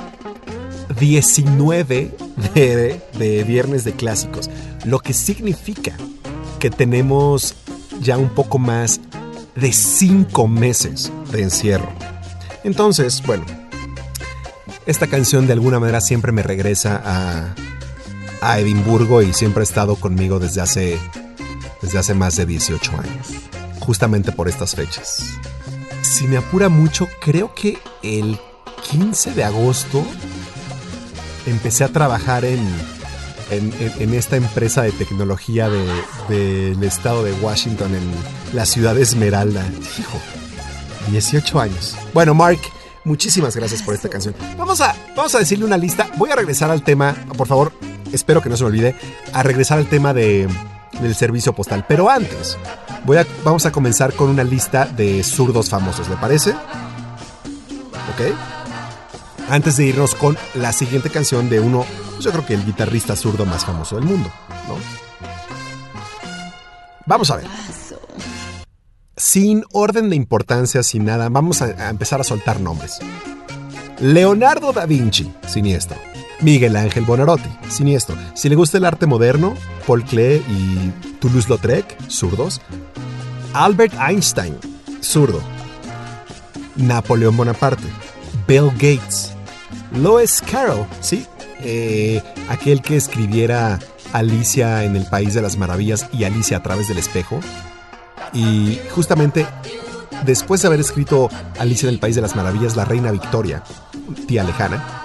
19 de, Viernes de Clásicos, lo que significa que tenemos ya un poco más de 5 meses de encierro. Entonces, bueno, esta canción de alguna manera siempre me regresa a, a Edimburgo y siempre ha estado conmigo desde hace, desde hace más de 18 años, justamente por estas fechas. Si me apura mucho, creo que el 15 de agosto empecé a trabajar en, en, esta empresa de tecnología del estado de Washington, en la ciudad de Esmeralda. Hijo, 18 años. Bueno, Mark, muchísimas gracias por esta canción. Vamos a, vamos a decirle una lista. Voy a regresar al tema, por favor, espero que no se me olvide, a regresar al tema de, del servicio postal. Pero antes, vamos a comenzar con una lista de zurdos famosos, ¿le parece? ¿Ok? antes de irnos con la siguiente canción de uno, yo creo que el guitarrista zurdo más famoso del mundo, ¿no? Vamos a ver. Sin orden de importancia, sin nada, vamos a, empezar a soltar nombres. Leonardo da Vinci, siniestro. Miguel Ángel Bonarotti, siniestro. Si le gusta el arte moderno, Paul Klee y Toulouse-Lautrec, zurdos. Albert Einstein, zurdo. Napoleón Bonaparte. Bill Gates, Lois Carroll, sí, eh, aquel que escribiera Alicia en el País de las Maravillas y Alicia a través del espejo. Y justamente después de haber escrito Alicia en el País de las Maravillas, la reina Victoria, tía lejana,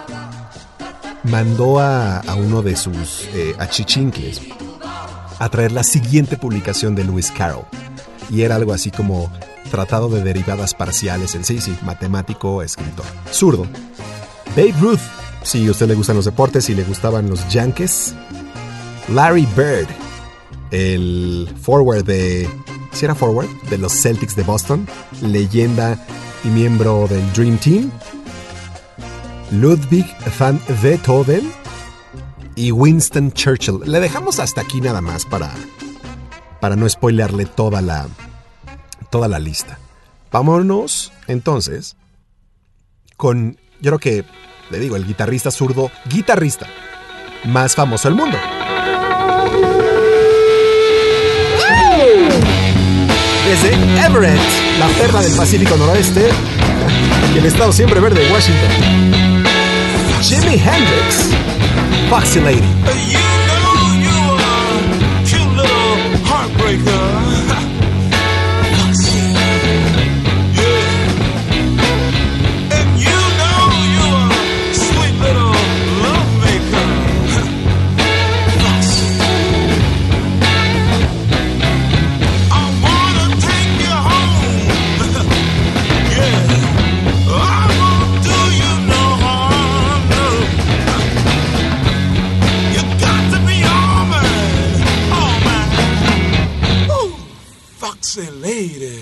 mandó a, uno de sus eh, a traer la siguiente publicación de Lewis Carroll. Y era algo así como Tratado de Derivadas Parciales en sí, sí, matemático, escritor. Zurdo. Babe Ruth, si a usted le gustan los deportes y le gustaban los Yankees. Larry Bird, el forward de. ¿Si era forward? De los Celtics de Boston, leyenda y miembro del Dream Team. Ludwig van Beethoven y Winston Churchill. Le dejamos hasta aquí nada más para para no spoilearle toda la, toda la lista. Vámonos entonces con, yo creo que, le digo, el guitarrista zurdo, guitarrista más famoso del mundo. Desde Everett, la perla del Pacífico Noroeste, el estado siempre verde de Washington. Jimi Hendrix, heartbreaker. Foxy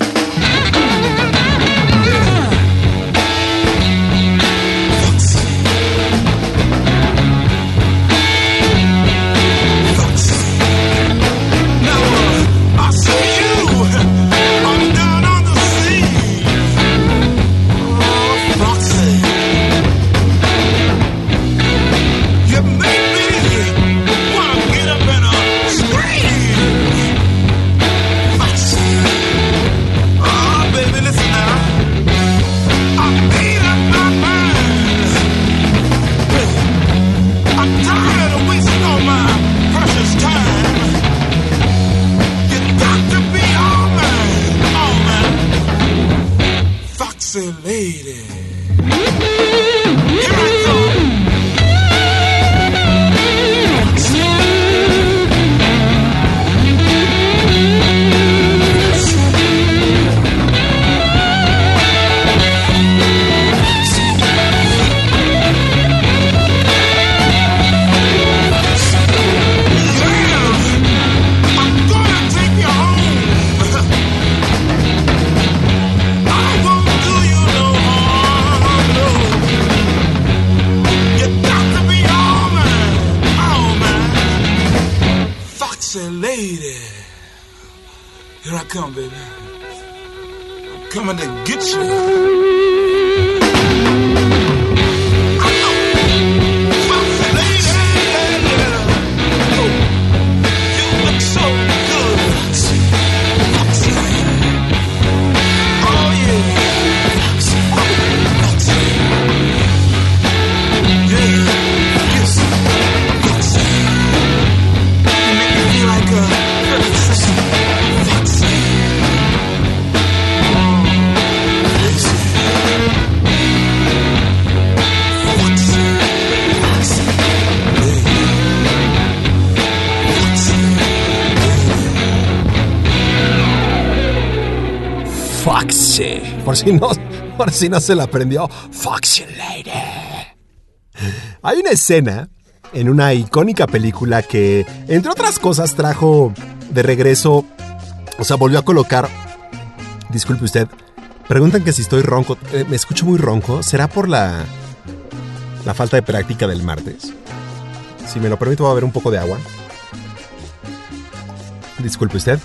coming to get you. Por si no, por si no se la aprendió. Foxy Lady. Hay una escena en una icónica película que, entre otras cosas, trajo de regreso, o sea, volvió a colocar. Disculpe usted. Preguntan que si estoy ronco. Eh, me escucho muy ronco. ¿Será por la la falta de práctica del martes? Si me lo permito, voy a beber un poco de agua. Disculpe usted.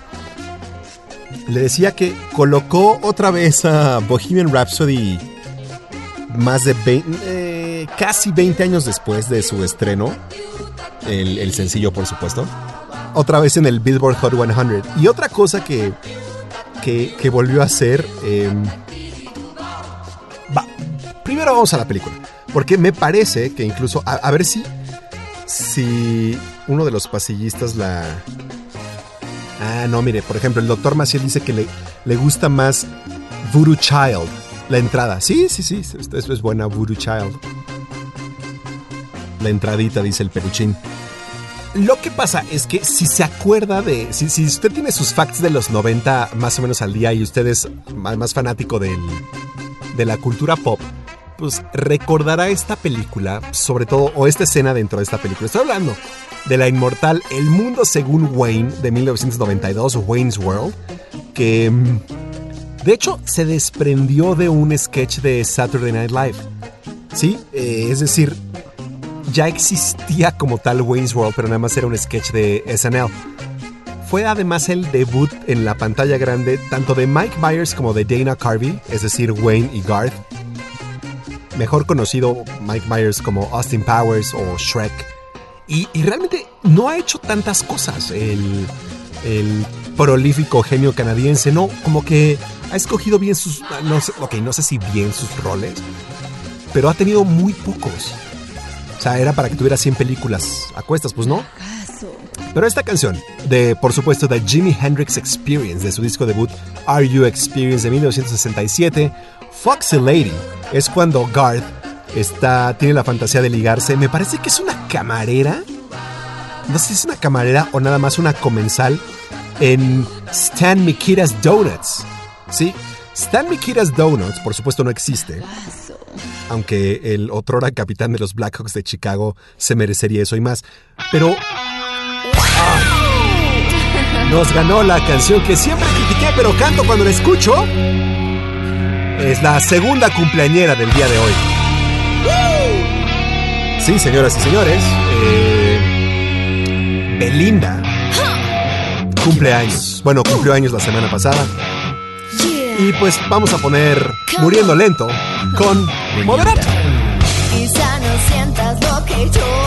Le decía que colocó otra vez a Bohemian Rhapsody más de 20, eh, casi 20 años después de su estreno. El, el sencillo, por supuesto. Otra vez en el Billboard Hot 100. Y otra cosa que, que, que volvió a hacer... eh, va, primero vamos a la película. Porque me parece que incluso... A ver si... Si uno de los pasillistas la... Ah, no, mire, por ejemplo, el doctor Maciel dice que le, le gusta más Voodoo Child, la entrada. Sí, sí, sí, eso es buena, Voodoo Child. La entradita, dice el peluchín. Lo que pasa es que si se acuerda de. Si, si usted tiene sus facts de los 90 más o menos al día y usted es más, más fanático del, de la cultura pop, pues recordará esta película, sobre todo, o esta escena dentro de esta película. Estoy hablando de la inmortal El Mundo según Wayne de 1992, Wayne's World, que mm, de hecho se desprendió de un sketch de Saturday Night Live. Sí, eh, es decir, ya existía como tal Wayne's World, pero nada más era un sketch de SNL. fue además el debut en la pantalla grande tanto de Mike Myers como de Dana Carvey, es decir, Wayne y Garth. Mejor conocido Mike Myers como Austin Powers o Shrek. Y, y realmente no ha hecho tantas cosas el, el prolífico genio canadiense, ¿no? Como que ha escogido bien sus... No sé, ok, no sé si bien sus roles, pero ha tenido muy pocos. O sea, era para que tuviera 100 películas a cuestas, pues no. Pero esta canción, de por supuesto de Jimi Hendrix Experience, de su disco debut Are You Experience de 1967, Foxy Lady, es cuando Garth está, tiene la fantasía de ligarse. Me parece que es una camarera. No sé si es una camarera o nada más una comensal en Stan Mikita's Donuts. Sí, Stan Mikita's Donuts, por supuesto, no existe. Aunque el otrora capitán de los Blackhawks de Chicago se merecería eso y más. Pero nos ganó la canción que siempre critiqué, pero canto cuando la escucho. Es la segunda cumpleañera del día de hoy. Sí, señoras y señores. Eh, Belinda cumpleaños. Bueno, cumplió años la semana pasada. Y pues vamos a poner Muriendo Lento con Moderato. Quizá no sientas lo que yo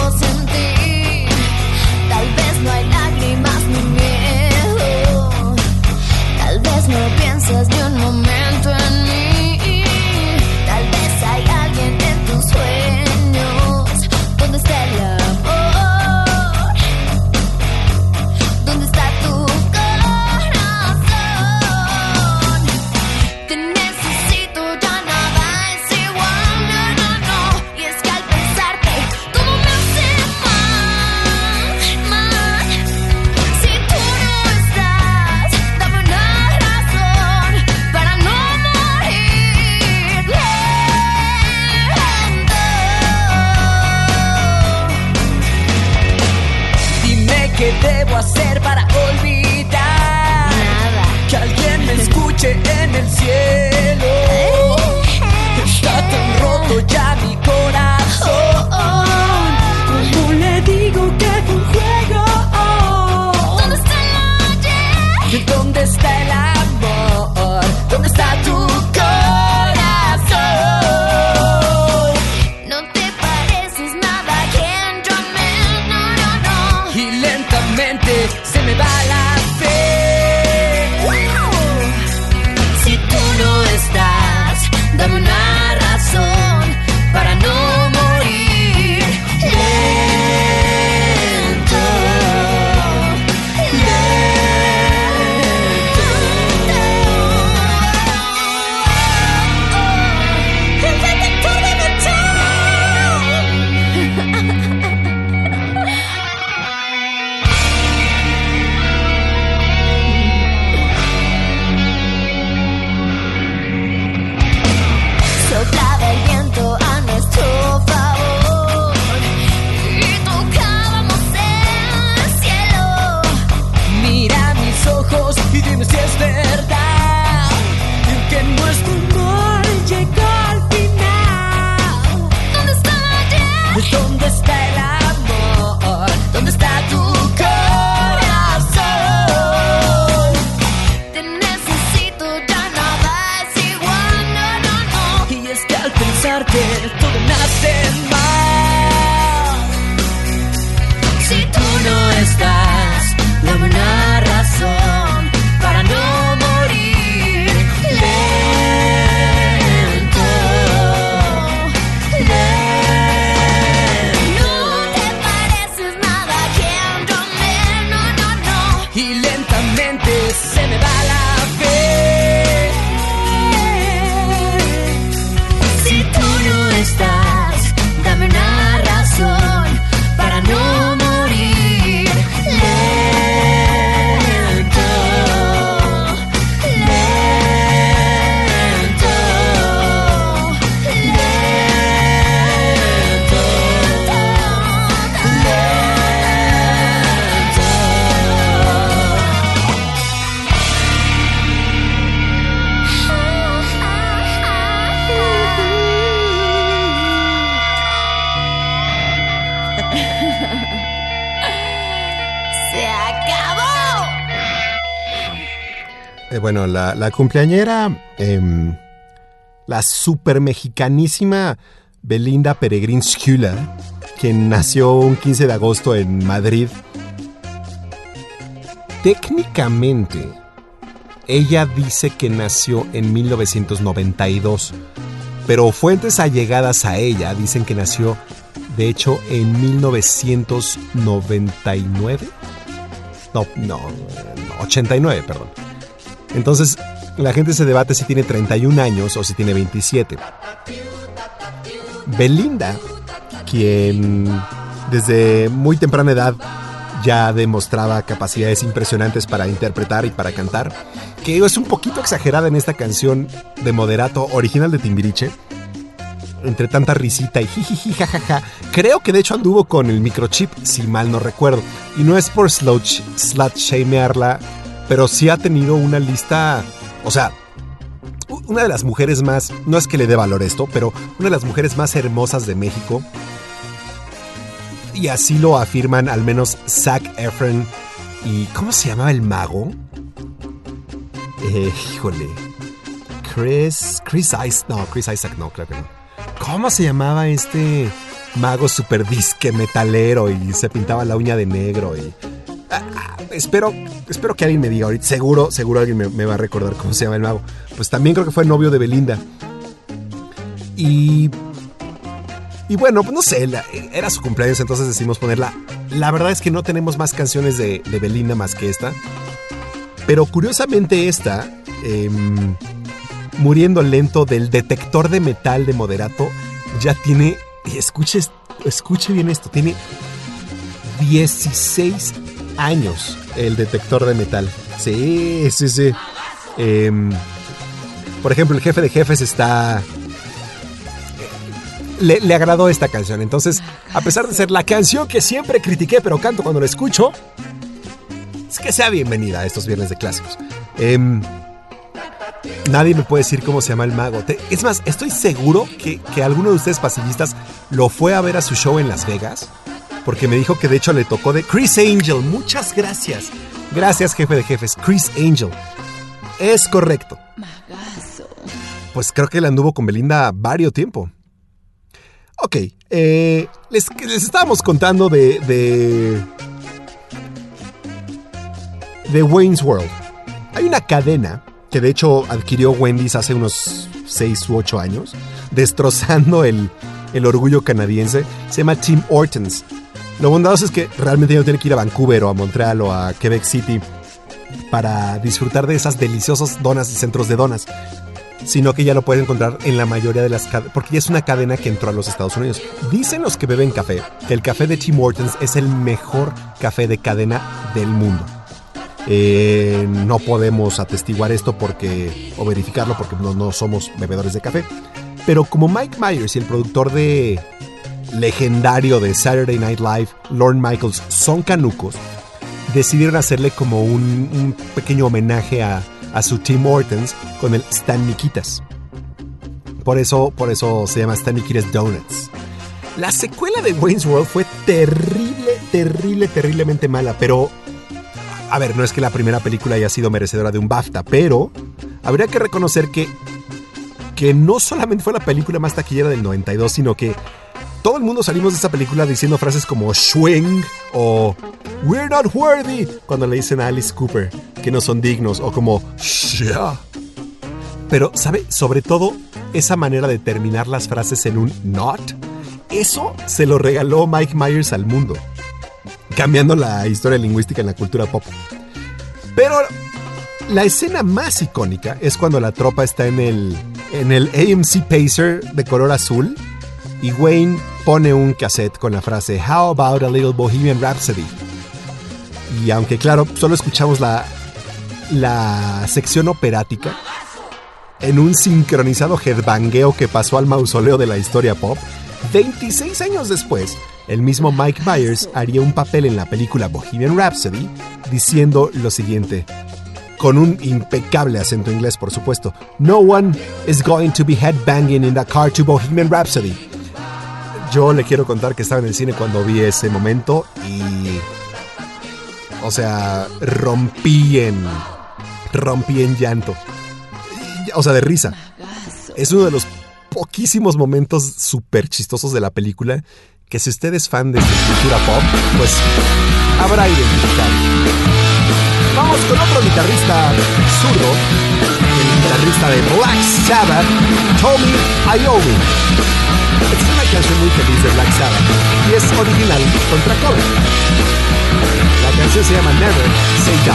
bueno, la, la cumpleañera, em, la super mexicanísima Belinda Peregrín Schüler, quien nació un 15 de agosto en Madrid. Técnicamente, ella dice que nació en 1992, pero fuentes allegadas a ella dicen que nació, de hecho, en 1999. No, no, no, 89, perdón. Entonces, la gente se debate si tiene 31 años o si tiene 27. Belinda, quien desde muy temprana edad ya demostraba capacidades impresionantes para interpretar y para cantar, que es un poquito exagerada en esta canción de moderato original de Timbiriche. Entre tanta risita y jijiji jajaja, creo que de hecho anduvo con el microchip, si mal no recuerdo. Y no es por slut shamearla, pero sí ha tenido una lista, o sea, una de las mujeres más, no es que le dé valor esto, pero una de las mujeres más hermosas de México. Y así lo afirman al menos Zac Efron y ¿cómo se llamaba el mago? Eh, híjole. Chris, Chris Isaac, no, Chris Isaac no, creo que no. ¿Cómo se llamaba este mago super disque metalero y se pintaba la uña de negro y Ah, ah, espero, espero que alguien me diga ahorita. Seguro, seguro alguien me, va a recordar cómo se llama el mago. Pues también creo que fue novio de Belinda. Y. Y bueno, pues no sé, era su cumpleaños, entonces decidimos ponerla. La verdad es que no tenemos más canciones de, Belinda más que esta. Pero curiosamente esta, em, muriendo lento del detector de metal de moderato, ya tiene. Escuche, escuche bien esto, tiene 16 años el detector de metal. Sí, sí, sí. Em, por ejemplo, el jefe de jefes está... Le, le agradó esta canción. Entonces, a pesar de ser la canción que siempre critiqué, pero canto cuando la escucho, es que sea bienvenida a estos viernes de clásicos. Em, nadie me puede decir cómo se llama el mago. Es más, estoy seguro que, que alguno de ustedes pasillistas lo fue a ver a su show en Las Vegas. Porque me dijo que de hecho le tocó de Chris Angel. Muchas gracias. Gracias, jefe de jefes. Chris Angel. Es correcto. Pues creo que él anduvo con Belinda varios tiempo. Ok, eh, les, les estábamos contando de, de. de Wayne's World. Hay una cadena que de hecho adquirió Wendy's hace unos 6 u 8 años, destrozando el, el orgullo canadiense. Se llama Tim Hortons. Lo bondadoso es que realmente ya no tiene que ir a Vancouver o a Montreal o a Quebec City para disfrutar de esas deliciosas donas y centros de donas, sino que ya lo puedes encontrar en la mayoría de las cadenas, porque ya es una cadena que entró a los Estados Unidos. Dicen los que beben café que el café de Tim Hortons es el mejor café de cadena del mundo. Eh, no podemos atestiguar esto porque o verificarlo porque no, no somos bebedores de café. Pero como Mike Myers y el productor de legendario de Saturday Night Live, Lorne Michaels, son canucos, decidieron hacerle como un, pequeño homenaje a, a su Tim Hortons con el Stan Nikitas. Por eso, por eso se llama Stan Nikitas Donuts. La secuela de Wayne's World fue terrible, terrible, terriblemente mala, pero a ver, no es que la primera película haya sido merecedora de un BAFTA, pero habría que reconocer que, que no solamente fue la película más taquillera del 92, sino que todo el mundo salimos de esa película diciendo frases como swing o we're not worthy cuando le dicen a Alice Cooper que no son dignos o como yeah. Pero, ¿sabe? Sobre todo, esa manera de terminar las frases en un not, eso se lo regaló Mike Myers al mundo cambiando la historia lingüística en la cultura pop. Pero la escena más icónica es cuando la tropa está en el, en el AMC Pacer de color azul y Wayne pone un cassette con la frase How about a little Bohemian Rhapsody? Y aunque claro, solo escuchamos la, la sección operática, en un sincronizado headbangueo que pasó al mausoleo de la historia pop, 26 años después, el mismo Mike Myers haría un papel en la película Bohemian Rhapsody diciendo lo siguiente, con un impecable acento inglés por supuesto, No one is going to be headbanging in the car to Bohemian Rhapsody. Yo le quiero contar que estaba en el cine cuando vi ese momento y... O sea, rompí en rompí en llanto. O sea, de risa. Es uno de los poquísimos momentos súper chistosos de la película que si usted es fan de cultura pop, pues habrá identificado. Vamos con otro guitarrista zurdo, el guitarrista de Black Sabbath, Tommy Iommi. Es una canción muy feliz de Black Sabbath y es original contra cover. La canción se llama Never Say Die.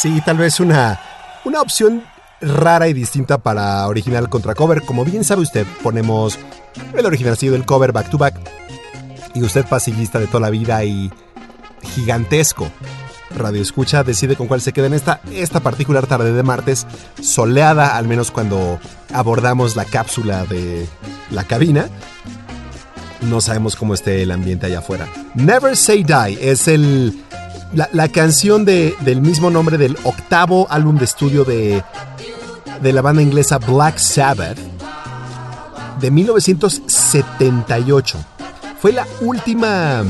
Sí, tal vez una, una opción rara y distinta para original contra cover. Como bien sabe usted, ponemos el original sido el cover back to back. Y usted pasillista de toda la vida y gigantesco. Radio Escucha decide con cuál se queda en esta, esta particular tarde de martes, soleada, al menos cuando abordamos la cápsula de la cabina. No sabemos cómo esté el ambiente allá afuera. Never Say Die es el, la, la canción de, del mismo nombre del octavo álbum de estudio de, de la banda inglesa Black Sabbath de 1978. Fue la última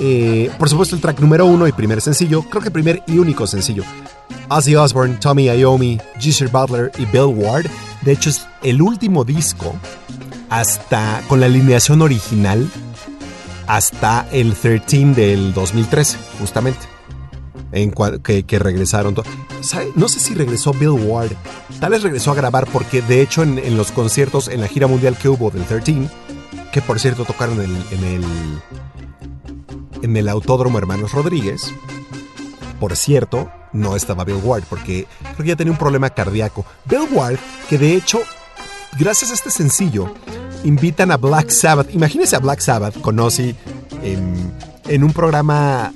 eh, por supuesto, el track número uno y primer sencillo, creo que primer y único sencillo. Ozzy Osbourne, Tommy Iommi, Geezer Butler y Bill Ward. De hecho, es el último disco hasta con la alineación original hasta el 13 del 2013, justamente. En que, que, regresaron. No sé si regresó Bill Ward. Tal vez regresó a grabar porque de hecho en, en los conciertos, en la gira mundial que hubo del 13, que por cierto tocaron en en el en el Autódromo Hermanos Rodríguez. Por cierto, no estaba Bill Ward porque creo que ya tenía un problema cardíaco. Bill Ward, que de hecho, gracias a este sencillo, invitan a Black Sabbath. Imagínense a Black Sabbath con en, un programa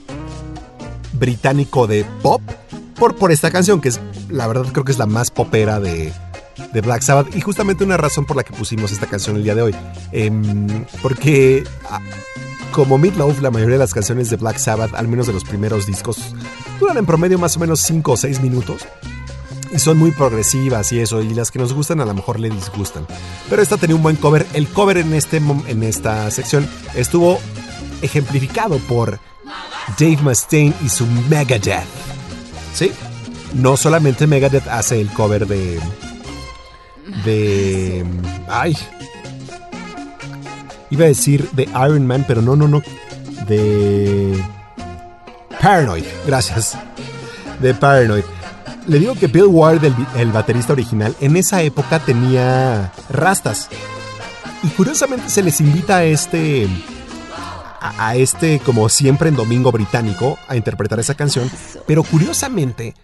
británico de pop por, por esta canción, que es la verdad creo que es la más popera de, de Black Sabbath y justamente una razón por la que pusimos esta canción el día de hoy. Eh, porque ah, como Meatloaf, la mayoría de las canciones de Black Sabbath, al menos de los primeros discos, duran en promedio más o menos 5 o 6 minutos. Y son muy progresivas y eso, y las que nos gustan a lo mejor le disgustan. Pero esta tenía un buen cover. El cover en, este, en esta sección estuvo ejemplificado por Dave Mustaine y su Megadeth. ¿Sí? No solamente Megadeth hace el cover de... De... Ay, Iba a decir de Iron Man, pero no, no, no. De. Paranoid. Gracias. De Paranoid. Le digo que Bill Ward, el, baterista original, en esa época tenía rastas. Y curiosamente se les invita a este. A, a este, como siempre en Domingo Británico, a interpretar esa canción. Pero curiosamente,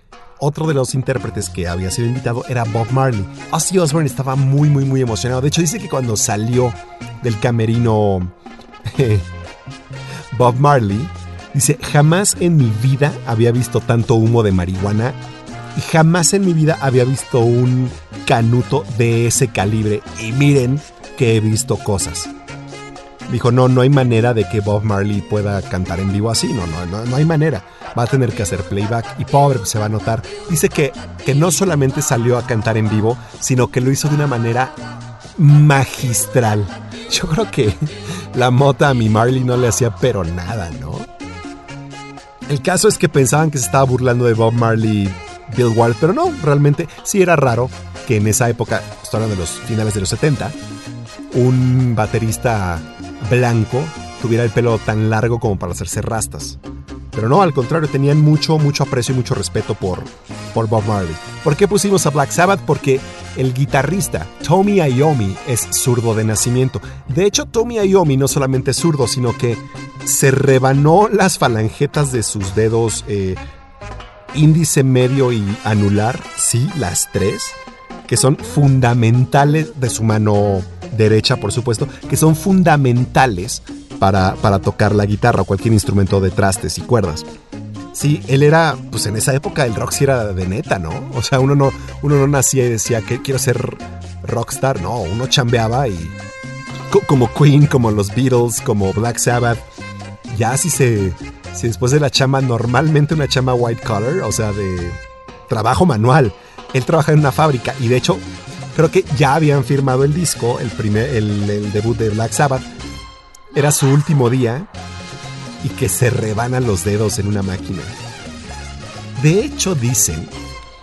otro de los intérpretes que había sido invitado era Bob Marley. Ozzy Osbourne estaba muy, muy, muy emocionado. De hecho, dice que cuando salió del camerino Bob Marley, dice, jamás en mi vida había visto tanto humo de marihuana jamás en mi vida había visto un canuto de ese calibre. Y miren que he visto cosas. Dijo, no, no hay manera de que Bob Marley pueda cantar en vivo así, no, no, no, no hay manera. Va a tener que hacer playback y pobre, se va a notar. Dice que, que no solamente salió a cantar en vivo, sino que lo hizo de una manera magistral. Yo creo que la mota a mi Marley no le hacía pero nada, ¿no? El caso es que pensaban que se estaba burlando de Bob Marley Bill Ward, pero no, realmente sí era raro que en esa época, estoy de los finales de los 70, un baterista blanco tuviera el pelo tan largo como para hacerse rastas. Pero no, al contrario, tenían mucho, mucho aprecio y mucho respeto por, por Bob Marley. ¿Por qué pusimos a Black Sabbath? Porque el guitarrista Tommy Iommi es zurdo de nacimiento. De hecho, Tommy Iommi no solamente es zurdo, sino que se rebanó las falangetas de sus dedos eh, índice, medio y anular, sí, las tres, que son fundamentales de su mano derecha, por supuesto, que son fundamentales para, para tocar la guitarra o cualquier instrumento de trastes y cuerdas. Sí, él era, pues en esa época el rock sí era de neta, ¿no? O sea, uno no, uno no nacía y decía que quiero ser rockstar, no, uno chambeaba y como Queen, como los Beatles, como Black Sabbath, ya si se, si después de la chamba, normalmente una chamba white collar, o sea, de trabajo manual, él trabaja en una fábrica y de hecho creo que ya habían firmado el disco, el, primer, el debut de Black Sabbath, era su último día y que se rebanan los dedos en una máquina. De hecho, dicen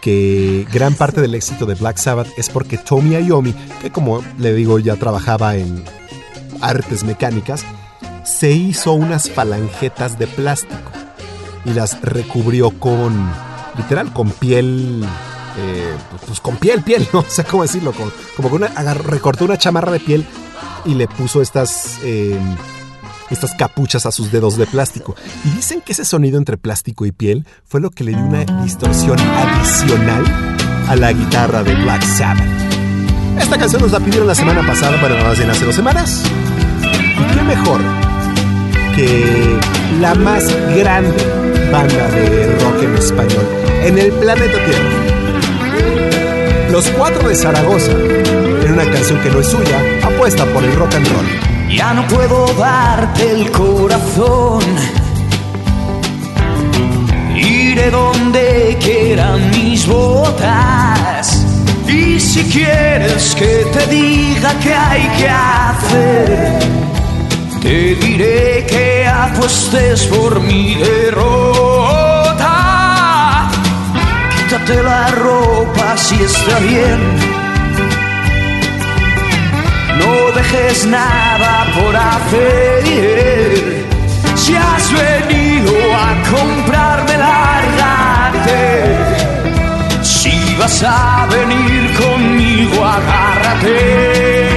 que gran parte del éxito de Black Sabbath es porque Tommy Iommi, que como le digo ya trabajaba en artes mecánicas, se hizo unas falangetas de plástico y las recubrió con, literal, con piel, eh, pues con piel, piel, no sé cómo decirlo, como que recortó una chamarra de piel y le puso estas eh, estas capuchas a sus dedos de plástico. Y dicen que ese sonido entre plástico y piel fue lo que le dio una distorsión adicional a la guitarra de Black Sabbath. Esta canción nos la pidieron la semana pasada, bueno, más bien hace dos semanas. ¿Y qué mejor que la más grande banda de rock en español en el planeta Tierra? Los Cuatro de Zaragoza, en una canción que no es suya, apuesta por el rock and roll. Ya no puedo darte el corazón. Iré donde quieran mis botas. Y si quieres que te diga qué hay que hacer, te diré que apuestes por mi derrota. Quítate la ropa si está bien no dejes nada por hacer. Si has venido a comprarme, lárgate. Si vas a venir conmigo, agárrate.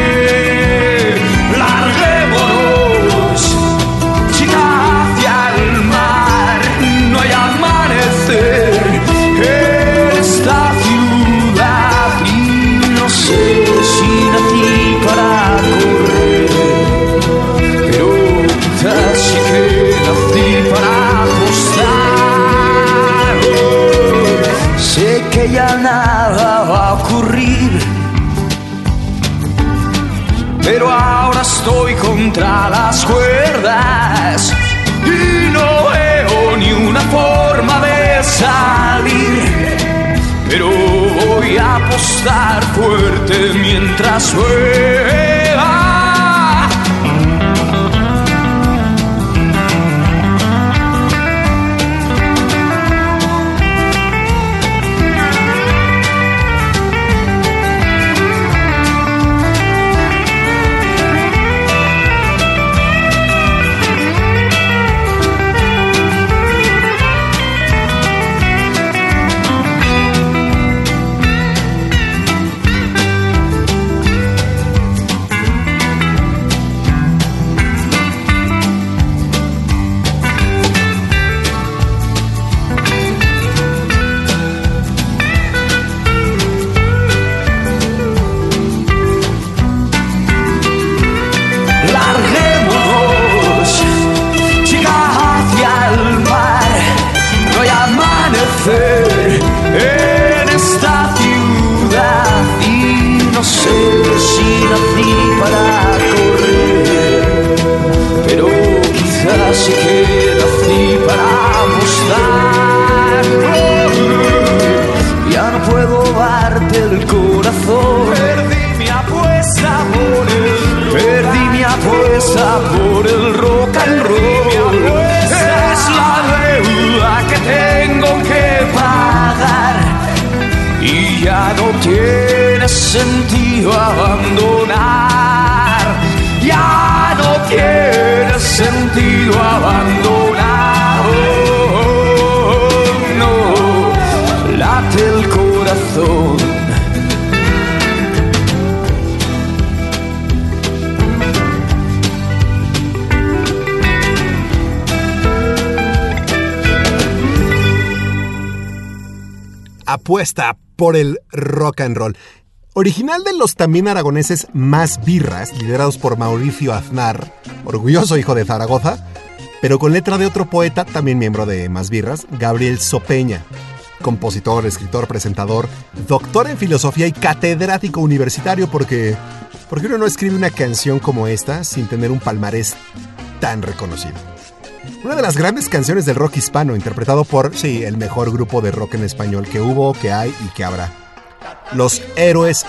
Ya nada va a ocurrir, pero ahora estoy contra las cuerdas y no veo ni una forma de salir pero voy a apostar fuerte mientras juega. El corazón. Perdí mi apuesta por el Perdí mi apuesta por el rock and roll. Es la deuda que tengo que pagar. Y ya no tiene sentido abandonar. Ya no tiene sentido abandonar. Oh, no, late el corazón. Apuesta por el rock and roll. Original de los también aragoneses Más Birras, liderados por Mauricio Aznar, orgulloso hijo de Zaragoza, pero con letra de otro poeta, también miembro de Más Birras, Gabriel Sopeña, compositor, escritor, presentador, doctor en filosofía y catedrático universitario porque porque uno no escribe una canción como esta sin tener un palmarés tan reconocido. Una de las grandes canciones del rock hispano, interpretado por, sí, el mejor grupo de rock en español que hubo, que hay y que habrá. Los Héroes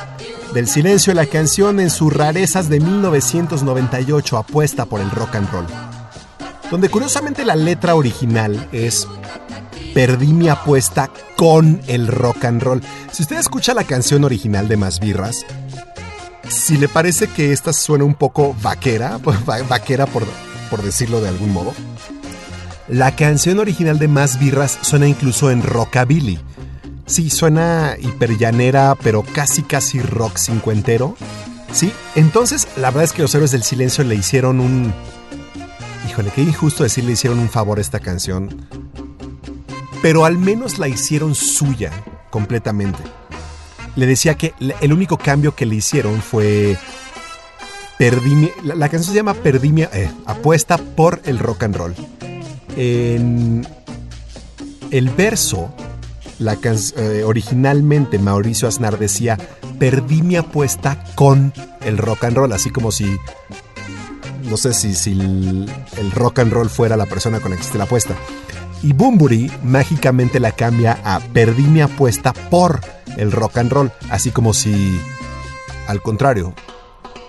del Silencio, la canción en sus rarezas de 1998 apuesta por el rock and roll. Donde curiosamente la letra original es Perdí mi apuesta con el rock and roll. Si usted escucha la canción original de Más Birras, si le parece que esta suena un poco vaquera, vaquera por, por decirlo de algún modo, la canción original de Más Birras suena incluso en rockabilly. Sí, suena hiperllanera, pero casi casi rock cincuentero. Sí, entonces la verdad es que los héroes del silencio le hicieron un híjole, qué injusto decirle hicieron un favor a esta canción. Pero al menos la hicieron suya completamente. Le decía que el único cambio que le hicieron fue Perdí la, canción se llama Perdí mi eh, apuesta por el rock and roll. En el verso, la eh, originalmente Mauricio Aznar decía Perdí mi apuesta con el rock and roll, así como si no sé si, si el, el, rock and roll fuera la persona con la que hiciste la apuesta. Y Bumburi mágicamente la cambia a Perdí mi apuesta por el rock and roll, así como si al contrario,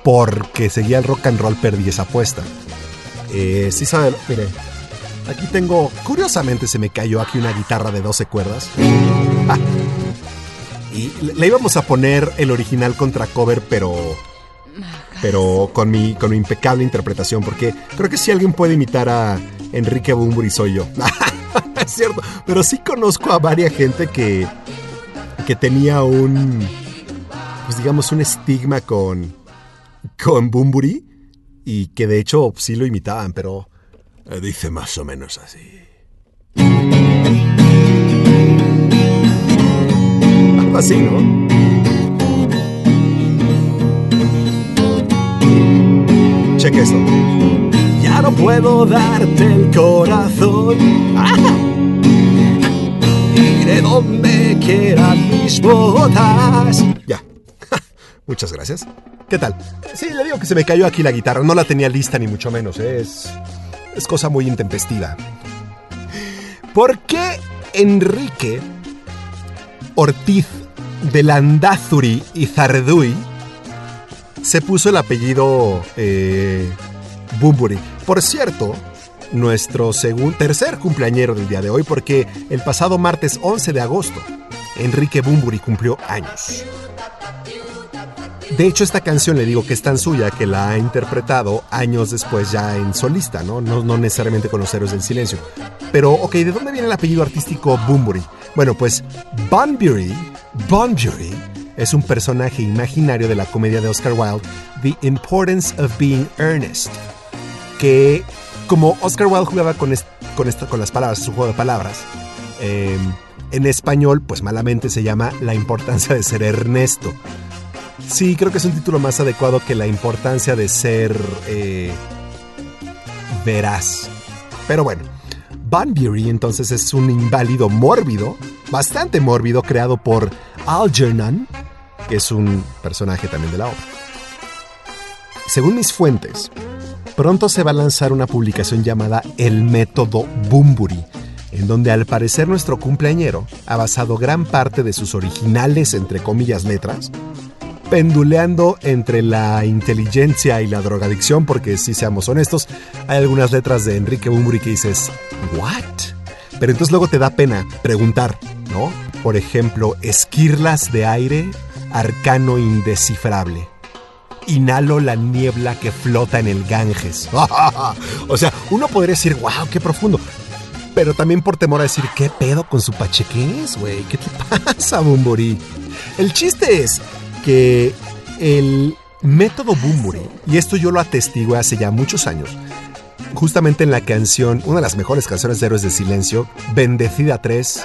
porque seguía el rock and roll perdí esa apuesta. Eh, sí sabe, mire, aquí tengo, curiosamente se me cayó aquí una guitarra de 12 cuerdas. Ah, y le íbamos a poner el original contra cover, pero pero con mi, con impecable interpretación, porque creo que si alguien puede imitar a Enrique Bumburi soy yo. es cierto, pero sí conozco a varias gente que, que tenía un, pues digamos, un estigma con, con Bumburi y que de hecho sí lo imitaban, pero eh, dice más o menos así. Algo así, ¿no? Cheque esto. Ya no puedo darte el corazón. Iré donde quieran mis botas. Ya. Muchas gracias. ¿Qué tal? Sí, le digo que se me cayó aquí la guitarra. No la tenía lista ni mucho menos. Es, es cosa muy intempestiva. ¿Por qué Enrique Ortiz de Landazuri y Zarduy se puso el apellido eh, Bumburi? Por cierto, nuestro tercer cumpleañero del día de hoy, porque el pasado martes 11 de agosto, Enrique Bumburi cumplió años. De hecho, esta canción le digo que es tan suya que la ha interpretado años después ya en solista, ¿no? No, necesariamente con los héroes del silencio. Pero, ok, ¿de dónde viene el apellido artístico Boombury? Bueno, pues Bunbury, Bunbury es un personaje imaginario de la comedia de Oscar Wilde, The Importance of Being Earnest, que como Oscar Wilde jugaba con, con, con las palabras, su juego de palabras, em, en español, pues malamente se llama La importancia de ser Ernesto. Sí, creo que es un título más adecuado que la importancia de ser eh, veraz. Pero bueno, Bunbury entonces es un inválido mórbido, bastante mórbido, creado por Algernon, que es un personaje también de la obra. Según mis fuentes, pronto se va a lanzar una publicación llamada El Método Bunbury, en donde al parecer nuestro cumpleañero ha basado gran parte de sus originales, entre comillas, letras penduleando entre la inteligencia y la drogadicción, porque si seamos honestos, hay algunas letras de Enrique Bumburi que dices, ¿what? Pero entonces luego te da pena preguntar, ¿no? Por ejemplo, esquirlas de aire, arcano indescifrable. Inhalo la niebla que flota en el Ganges. o sea, uno podría decir, wow, qué profundo. Pero también por temor a decir, ¿qué pedo con su pachequés, güey? ¿Qué te pasa, Bumburi? El chiste es que el método Bumburi, y esto yo lo atestigué hace ya muchos años, justamente en la canción, una de las mejores canciones de Héroes de Silencio, Bendecida 3,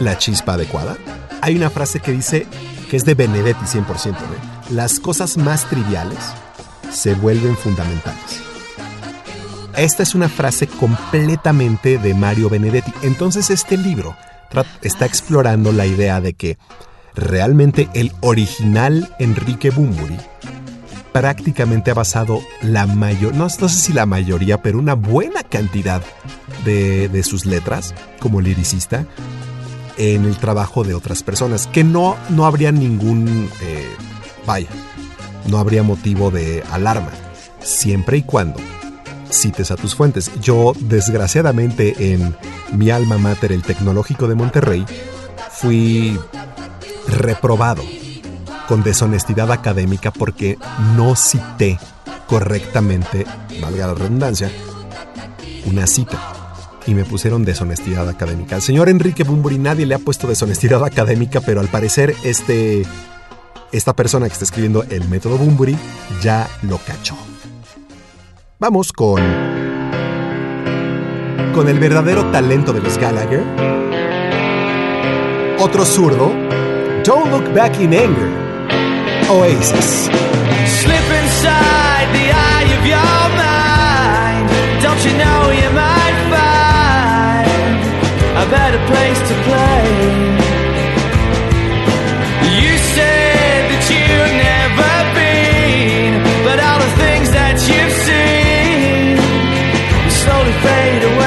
La Chispa Adecuada, hay una frase que dice, que es de Benedetti 100%, las cosas más triviales se vuelven fundamentales. Esta es una frase completamente de Mario Benedetti. Entonces este libro está explorando la idea de que realmente el original Enrique Bumburi prácticamente ha basado la mayor, no, sé si la mayoría, pero una buena cantidad de, sus letras como liricista en el trabajo de otras personas, que no, no habría ningún, eh, vaya, no habría motivo de alarma, siempre y cuando cites a tus fuentes. Yo, desgraciadamente, en mi alma mater, el Tecnológico de Monterrey, fui reprobado con deshonestidad académica porque no cité correctamente, valga la redundancia, una cita. Y me pusieron deshonestidad académica. Al señor Enrique Bumburi nadie le ha puesto deshonestidad académica, pero al parecer este, esta persona que está escribiendo el método Bumburi ya lo cachó. Vamos con... Con el verdadero talento de los Gallagher. Otro zurdo Don't Look Back in Anger. Oasis. Slip inside the eye of your mind. Don't you know you might find a better place to play? You said that you've never been, but all the things that you've seen slowly fade away.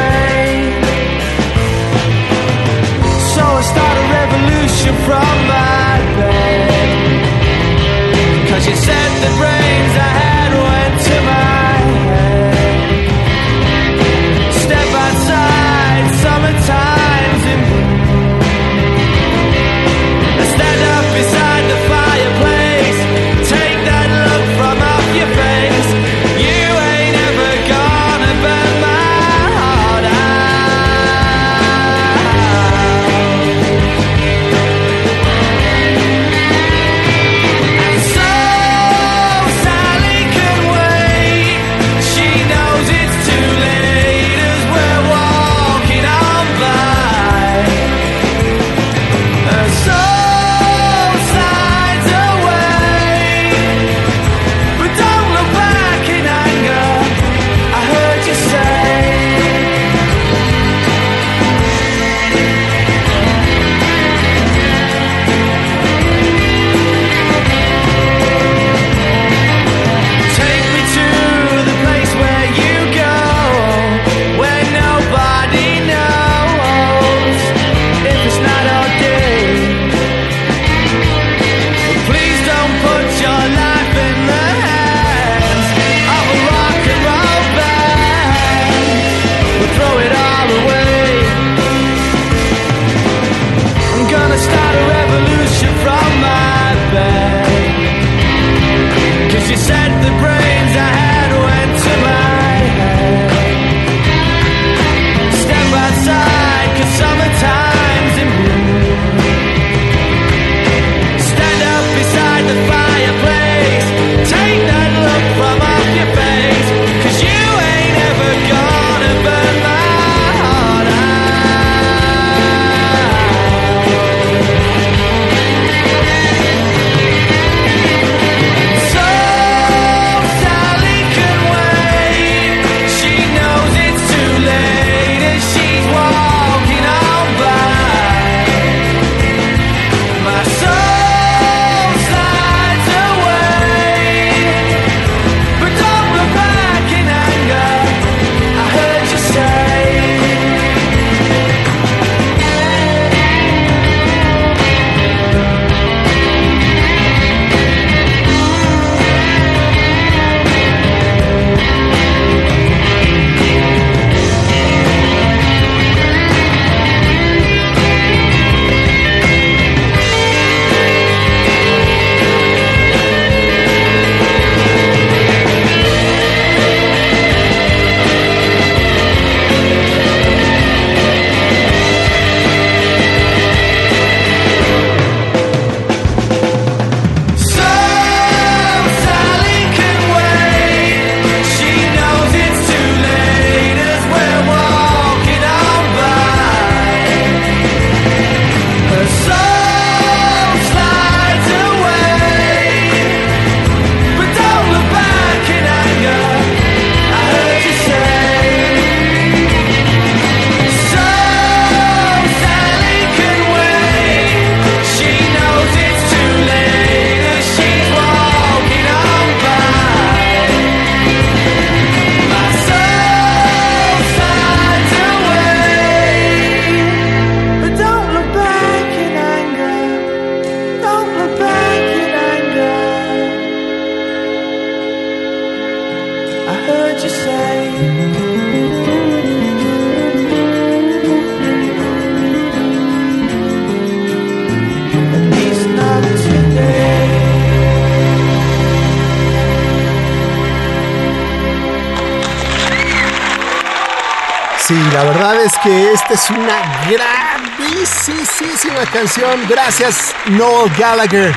Sí, la verdad es que esta es una grandísima canción. Gracias Noel Gallagher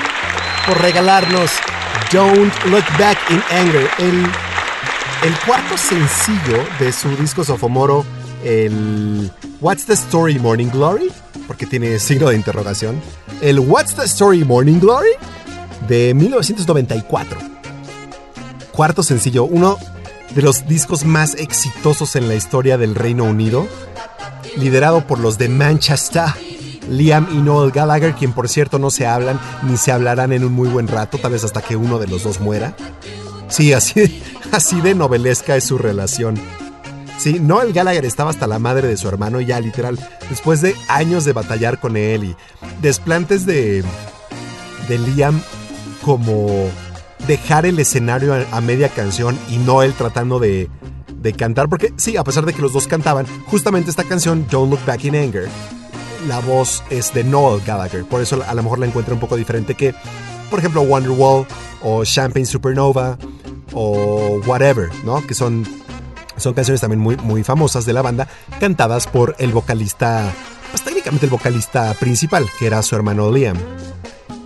por regalarnos Don't Look Back in Anger, el cuarto sencillo de su disco Sofomoro, el What's the Story Morning Glory, porque tiene signo de interrogación, el What's the Story Morning Glory de 1994. Cuarto sencillo, uno de los discos más exitosos en la historia del Reino Unido, liderado por los de Manchester, Liam y Noel Gallagher, quien por cierto no se hablan ni se hablarán en un muy buen rato, tal vez hasta que uno de los dos muera. Sí, así, así de novelesca es su relación. Sí, Noel Gallagher estaba hasta la madre de su hermano ya literal, después de años de batallar con él y desplantes de, de Liam como dejar el escenario a, media canción y Noel tratando de, de cantar, porque sí, a pesar de que los dos cantaban, justamente esta canción, Don't Look Back in Anger, la voz es de Noel Gallagher, por eso a lo mejor la encuentro un poco diferente que, por ejemplo, Wonderwall o Champagne Supernova o Whatever, ¿no? Que son, son canciones también muy, muy famosas de la banda, cantadas por el vocalista, pues técnicamente el vocalista principal, que era su hermano Liam.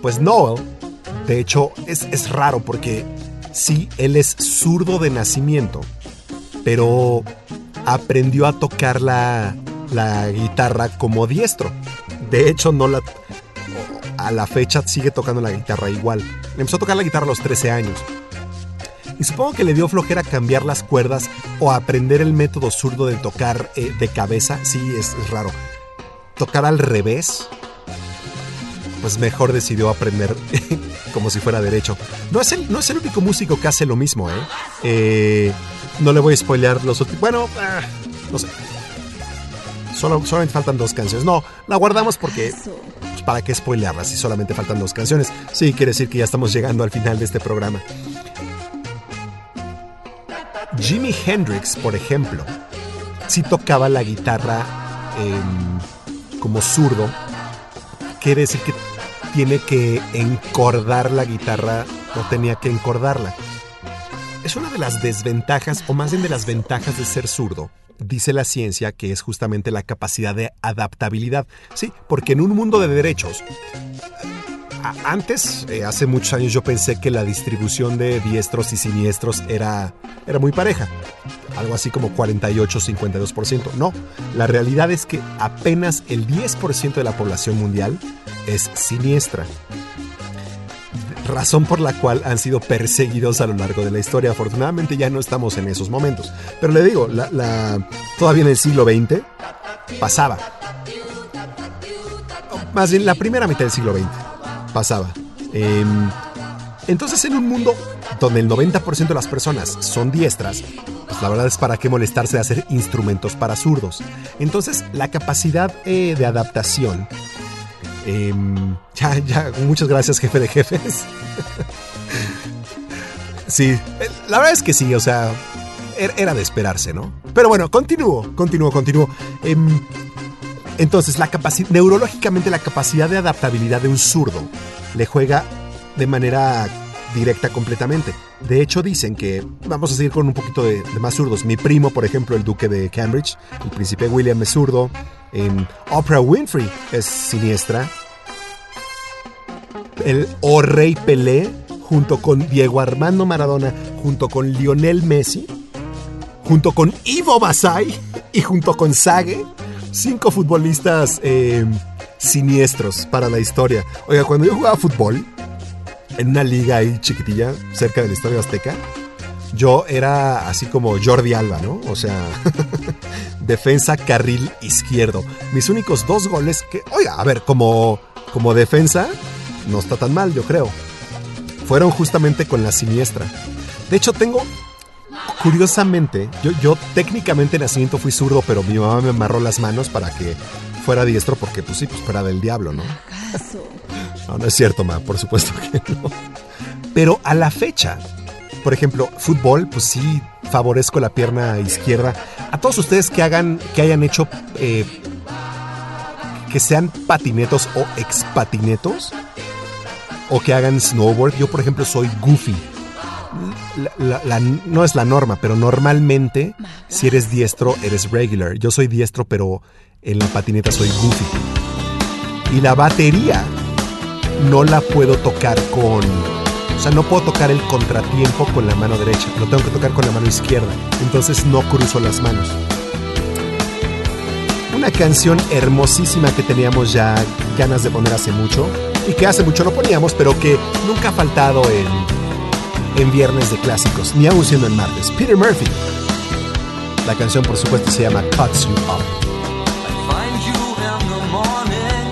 Pues Noel, de hecho, es, es raro porque sí, él es zurdo de nacimiento, pero aprendió a tocar la, la guitarra como diestro. De hecho, no la. A la fecha sigue tocando la guitarra igual. Empezó a tocar la guitarra a los 13 años. Y supongo que le dio flojera cambiar las cuerdas o aprender el método zurdo de tocar eh, de cabeza. Sí, es, es raro. Tocar al revés. Pues mejor decidió aprender como si fuera derecho. No es, el, no es el único músico que hace lo mismo, ¿eh? eh no le voy a spoilear los últimos. Bueno, ah, no sé. Solo, solamente faltan dos canciones. No, la guardamos porque. Pues, ¿Para qué spoilearla si solamente faltan dos canciones? Sí, quiere decir que ya estamos llegando al final de este programa. Jimi Hendrix, por ejemplo, sí tocaba la guitarra eh, como zurdo. Quiere decir que tiene que encordar la guitarra, no tenía que encordarla. Es una de las desventajas, o más bien de las ventajas de ser zurdo, dice la ciencia que es justamente la capacidad de adaptabilidad. Sí, porque en un mundo de derechos, antes, eh, hace muchos años, yo pensé que la distribución de diestros y siniestros era, era muy pareja. Algo así como 48-52%. No, la realidad es que apenas el 10% de la población mundial es siniestra razón por la cual han sido perseguidos a lo largo de la historia. Afortunadamente ya no estamos en esos momentos. Pero le digo, la, todavía en el siglo XX pasaba. Más bien, la primera mitad del siglo XX pasaba. Eh, entonces, en un mundo donde el 90% de las personas son diestras, pues la verdad es para qué molestarse de hacer instrumentos para zurdos. Entonces, la capacidad eh, de adaptación eh, ya, ya, muchas gracias, jefe de jefes. sí, la verdad es que sí, o sea, er, era de esperarse, ¿no? Pero bueno, continúo, continúo, continúo. Eh, entonces, la neurológicamente, la capacidad de adaptabilidad de un zurdo le juega de manera directa completamente. De hecho, dicen que vamos a seguir con un poquito de, de, más zurdos. Mi primo, por ejemplo, el duque de Cambridge, el príncipe William es zurdo. En Oprah Winfrey es siniestra. El O Rey Pelé, junto con Diego Armando Maradona, junto con Lionel Messi, junto con Ivo Basay y junto con Sage, cinco futbolistas eh, siniestros para la historia. Oiga, cuando yo jugaba fútbol, en una liga ahí chiquitilla, cerca del Estadio Azteca, yo era así como Jordi Alba, ¿no? O sea, defensa carril izquierdo. Mis únicos dos goles que, oiga, a ver, como, como defensa, no está tan mal, yo creo. Fueron justamente con la siniestra. De hecho, tengo, curiosamente, yo, yo técnicamente en nacimiento fui zurdo, pero mi mamá me amarró las manos para que fuera diestro, porque pues sí, pues fuera del diablo, ¿no? No, no es cierto, ma, por supuesto que no. Pero a la fecha, por ejemplo, fútbol, pues sí favorezco la pierna izquierda. A todos ustedes que hagan, que hayan hecho, eh, que sean patinetos o expatinetos, o que hagan snowboard. Yo, por ejemplo, soy goofy no es la norma, pero normalmente si eres diestro, eres regular. Yo soy diestro, pero en la patineta soy goofy. Y la batería no la puedo tocar con... O sea, no puedo tocar el contratiempo con la mano derecha, lo tengo que tocar con la mano izquierda. Entonces no cruzo las manos. Una canción hermosísima que teníamos ya ganas de poner hace mucho y que hace mucho no poníamos, pero que nunca ha faltado en en Viernes de Clásicos, ni aún siendo en martes. Peter Murphy. La canción, por supuesto, se llama Cuts You Up. I find you in the morning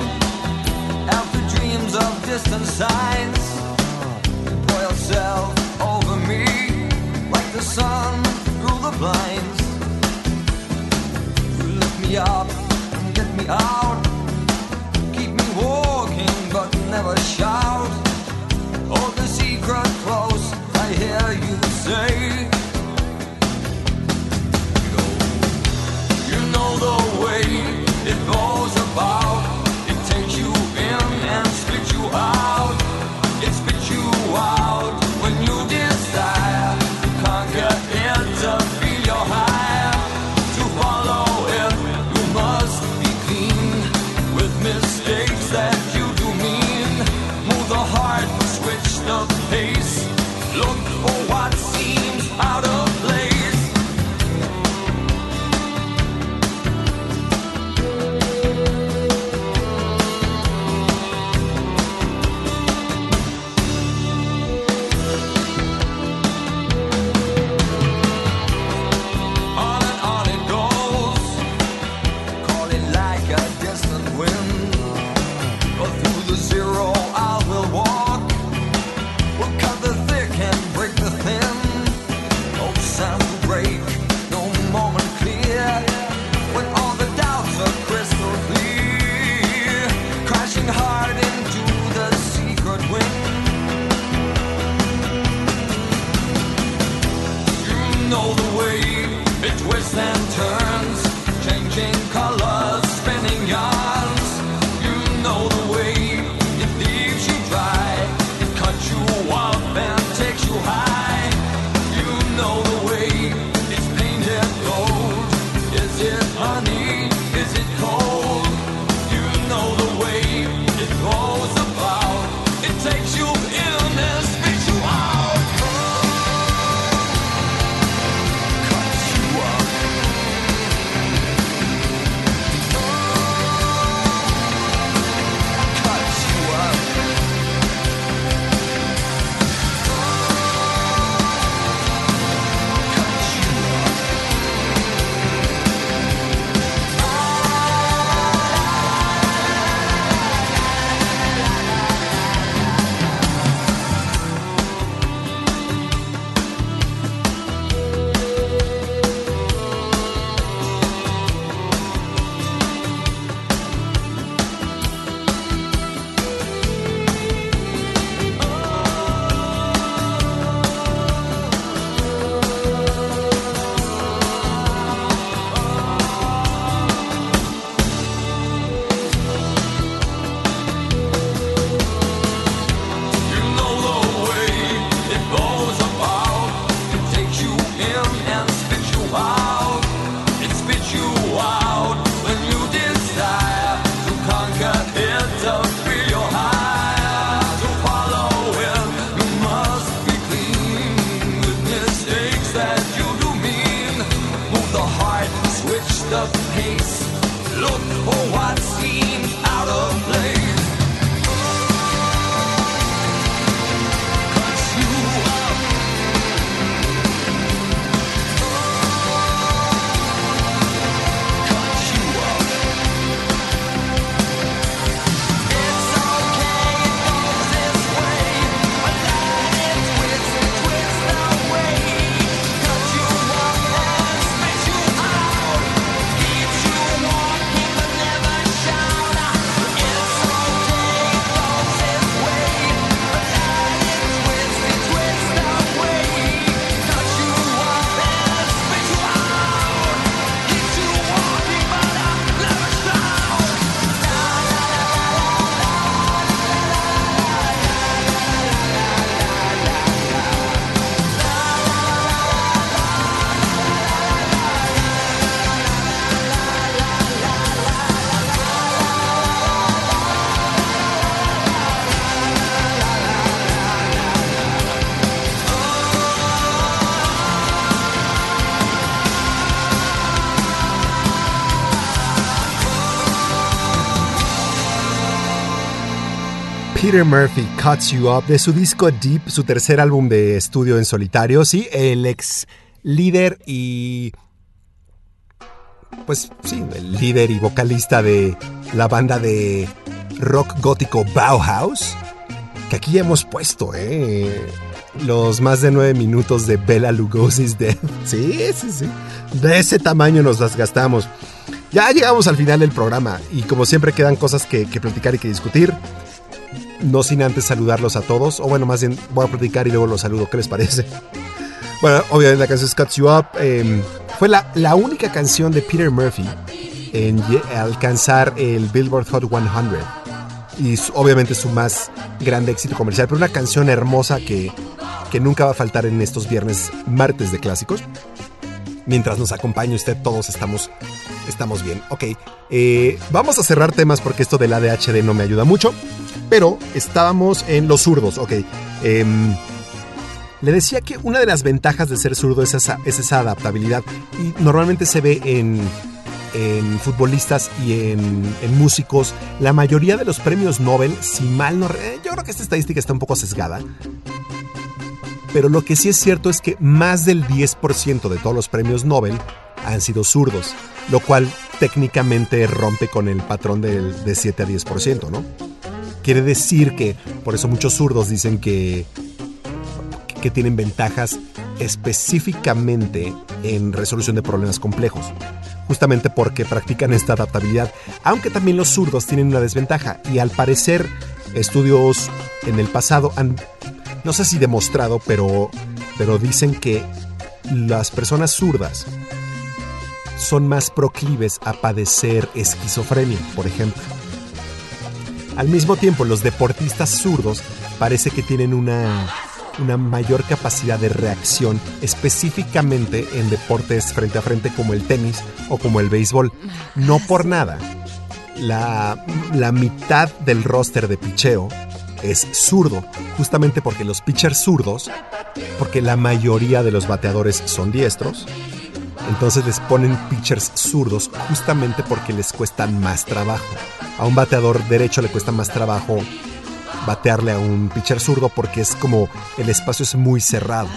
after dreams of distant signs boil itself over me like the sun through the blinds. You lift me up and get me out. Keep me walking, but never shout. Hold the secret close. hear you say. You know the way it. Peter Murphy Cuts You Up de su disco Deep, su tercer álbum de estudio en solitario. Sí, el ex líder y. Pues sí, el líder y vocalista de la banda de rock gótico Bauhaus. Que aquí ya hemos puesto, ¿eh? Los más de nueve minutos de Bella Lugosi's Death. Sí, sí, sí. De ese tamaño nos las gastamos. Ya llegamos al final del programa y como siempre quedan cosas que, que platicar y que discutir. No sin antes saludarlos a todos, o bueno, más bien voy a platicar y luego los saludo, ¿qué les parece? Bueno, obviamente la canción Cuts You Up eh, fue la, la, única canción de Peter Murphy en alcanzar el Billboard Hot 100 y obviamente su más grande éxito comercial, pero una canción hermosa que, que nunca va a faltar en estos viernes, martes de clásicos. Mientras nos acompañe usted, todos estamos, estamos bien. Ok, eh, vamos a cerrar temas porque esto del ADHD no me ayuda mucho, pero estábamos en los zurdos, ok. Eh, le decía que una de las ventajas de ser zurdo es esa, es esa adaptabilidad y normalmente se ve en, en futbolistas y en, en, músicos. La mayoría de los premios Nobel, si mal no... Yo creo que esta estadística está un poco sesgada. Pero lo que sí es cierto es que más del 10% de todos los premios Nobel han sido zurdos, lo cual técnicamente rompe con el patrón del, de 7 a 10%, ¿no? Quiere decir que por eso muchos zurdos dicen que que tienen ventajas específicamente en resolución de problemas complejos, justamente porque practican esta adaptabilidad, aunque también los zurdos tienen una desventaja y al parecer estudios en el pasado han, no sé si demostrado, pero, pero dicen que las personas zurdas son más proclives a padecer esquizofrenia, por ejemplo. Al mismo tiempo, los deportistas zurdos parece que tienen una una mayor capacidad de reacción específicamente en deportes frente a frente como el tenis o como el béisbol. No por nada. La, la mitad del roster de picheo es zurdo, justamente porque los pitchers zurdos, porque la mayoría de los bateadores son diestros, entonces les ponen pitchers zurdos justamente porque les cuestan más trabajo. A un bateador derecho le cuesta más trabajo batearle a un pitcher zurdo porque es como el espacio es muy cerrado.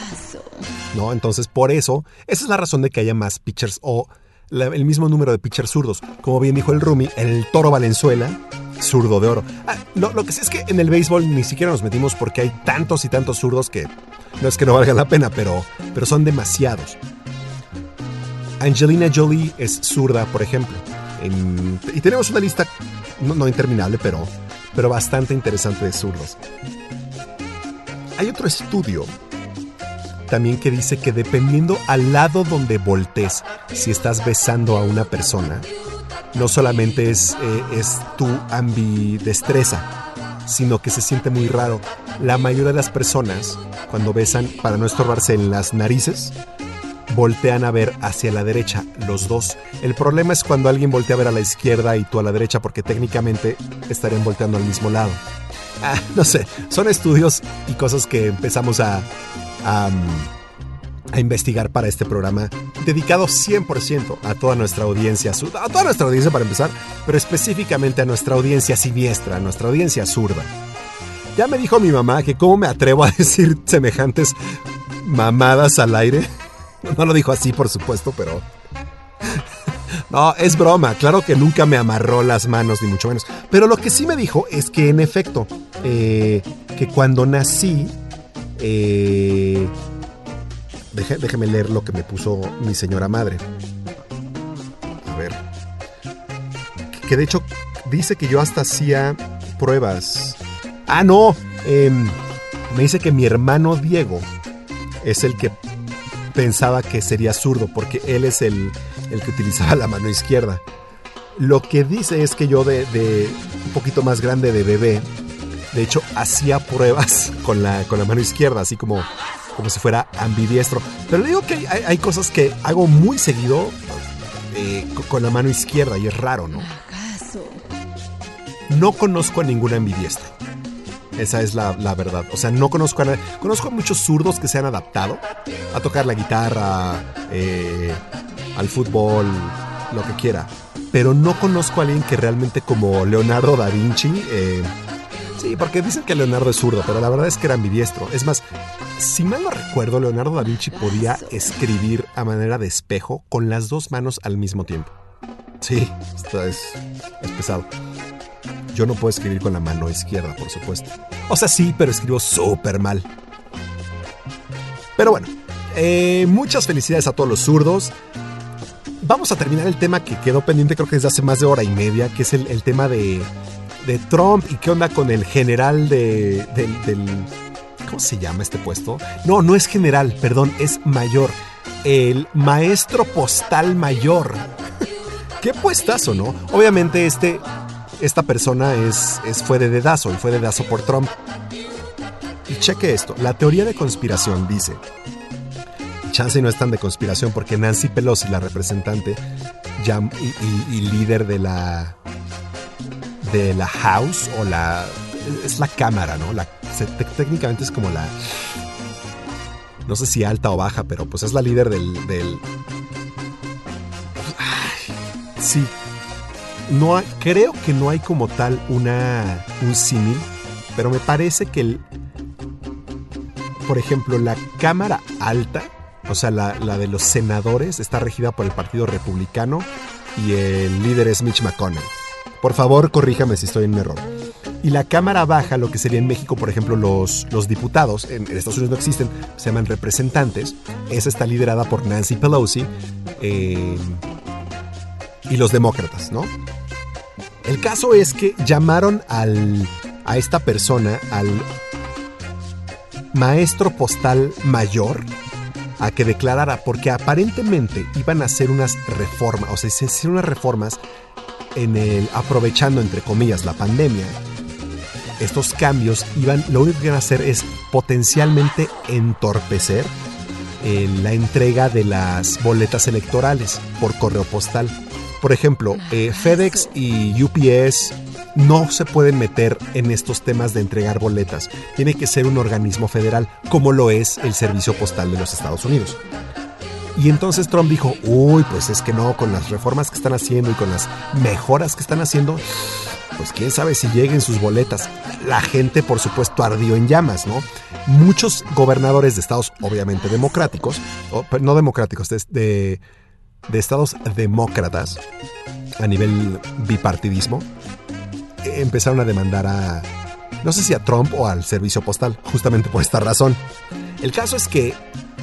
¿No? Entonces, por eso, esa es la razón de que haya más pitchers o el mismo número de pitchers zurdos. Como bien dijo el Rumi, el Toro Valenzuela, zurdo de oro. Ah, lo, lo, que sí es que en el béisbol ni siquiera nos metimos porque hay tantos y tantos zurdos que no es que no valga la pena, pero, pero son demasiados. Angelina Jolie es zurda, por ejemplo. Y tenemos una lista no, no interminable, pero pero bastante interesante de zurdos. Hay otro estudio también que dice que dependiendo al lado donde voltees, si estás besando a una persona, no solamente es, eh, es tu ambidestreza, sino que se siente muy raro. La mayoría de las personas, cuando besan, para no estorbarse en las narices, voltean a ver hacia la derecha, los dos. El problema es cuando alguien voltea a ver a la izquierda y tú a la derecha, porque técnicamente estarían volteando al mismo lado. Ah, no sé, son estudios y cosas que empezamos a, a, a investigar para este programa, dedicado 100% a toda nuestra audiencia, a toda nuestra audiencia para empezar, pero específicamente a nuestra audiencia siniestra, a nuestra audiencia zurda. Ya me dijo mi mamá que cómo me atrevo a decir semejantes mamadas al aire. No lo dijo así, por supuesto, pero... No, es broma. Claro que nunca me amarró las manos, ni mucho menos. Pero lo que sí me dijo es que, en efecto, eh, que cuando nací... Eh, déjeme leer lo que me puso mi señora madre. A ver. Que de hecho dice que yo hasta hacía pruebas. Ah, no. Eh, me dice que mi hermano Diego es el que pensaba que sería zurdo porque él es el, el que utilizaba la mano izquierda. Lo que dice es que yo de, de, un poquito más grande de bebé, de hecho hacía pruebas con la, con la mano izquierda, así como, como si fuera ambidiestro. Pero le digo que hay, hay cosas que hago muy seguido eh, con la mano izquierda y es raro, ¿no? No conozco a ningún ambidiestro. Esa es la, la, verdad. O sea, no conozco a nadie. Conozco a muchos zurdos que se han adaptado a tocar la guitarra, eh, al fútbol, lo que quiera. Pero no conozco a alguien que realmente como Leonardo da Vinci eh, Sí, porque dicen que Leonardo es zurdo, pero la verdad es que era ambidiestro. Es más, si mal no recuerdo, Leonardo da Vinci podía escribir a manera de espejo con las dos manos al mismo tiempo. Sí, esto es, es pesado. Yo no puedo escribir con la mano izquierda, por supuesto. O sea, sí, pero escribo súper mal. Pero bueno, eh, muchas felicidades a todos los zurdos. Vamos a terminar el tema que quedó pendiente creo que desde hace más de hora y media, que es el, el tema de, de Trump y qué onda con el general de, del, del- ¿Cómo se llama este puesto? No, no es general, perdón, es mayor. El maestro postal mayor. Qué puestazo, ¿no? Obviamente este, esta persona es, es, fue de dedazo y fue de dedazo por Trump. Y cheque esto, la teoría de conspiración dice, chance no es tan de conspiración porque Nancy Pelosi, la representante y, líder de la de la House o la es la cámara, ¿no? La, técnicamente es como la no sé si alta o baja, pero pues es la líder del, del sí. No creo que no hay como tal una un símil, pero me parece que el por ejemplo, la Cámara Alta, o sea, la, la de los senadores, está regida por el Partido Republicano y el líder es Mitch McConnell. Por favor, corríjame si estoy en error. Y la Cámara Baja, lo que sería en México, por ejemplo, los, los diputados, en, en Estados Unidos no existen, se llaman representantes. Esa está liderada por Nancy Pelosi eh, y los demócratas, ¿no? El caso es que llamaron al, a esta persona, al maestro postal mayor a que declarara, porque aparentemente iban a hacer unas reformas, o sea, se hicieron unas reformas en el, aprovechando entre comillas la pandemia. Estos cambios iban, lo único que iban a hacer es potencialmente entorpecer eh, la entrega de las boletas electorales por correo postal. Por ejemplo, eh, FedEx y UPS no se pueden meter en estos temas de entregar boletas. Tiene que ser un organismo federal, como lo es el Servicio Postal de los Estados Unidos. Y entonces Trump dijo, uy, pues es que no, con las reformas que están haciendo y con las mejoras que están haciendo, pues quién sabe si lleguen sus boletas. La gente, por supuesto, ardió en llamas, ¿no? Muchos gobernadores de estados, obviamente democráticos, no democráticos, de, de, de estados demócratas, a nivel bipartidismo, eh, empezaron a demandar a, no sé si a Trump o al servicio postal, justamente por esta razón. El caso es que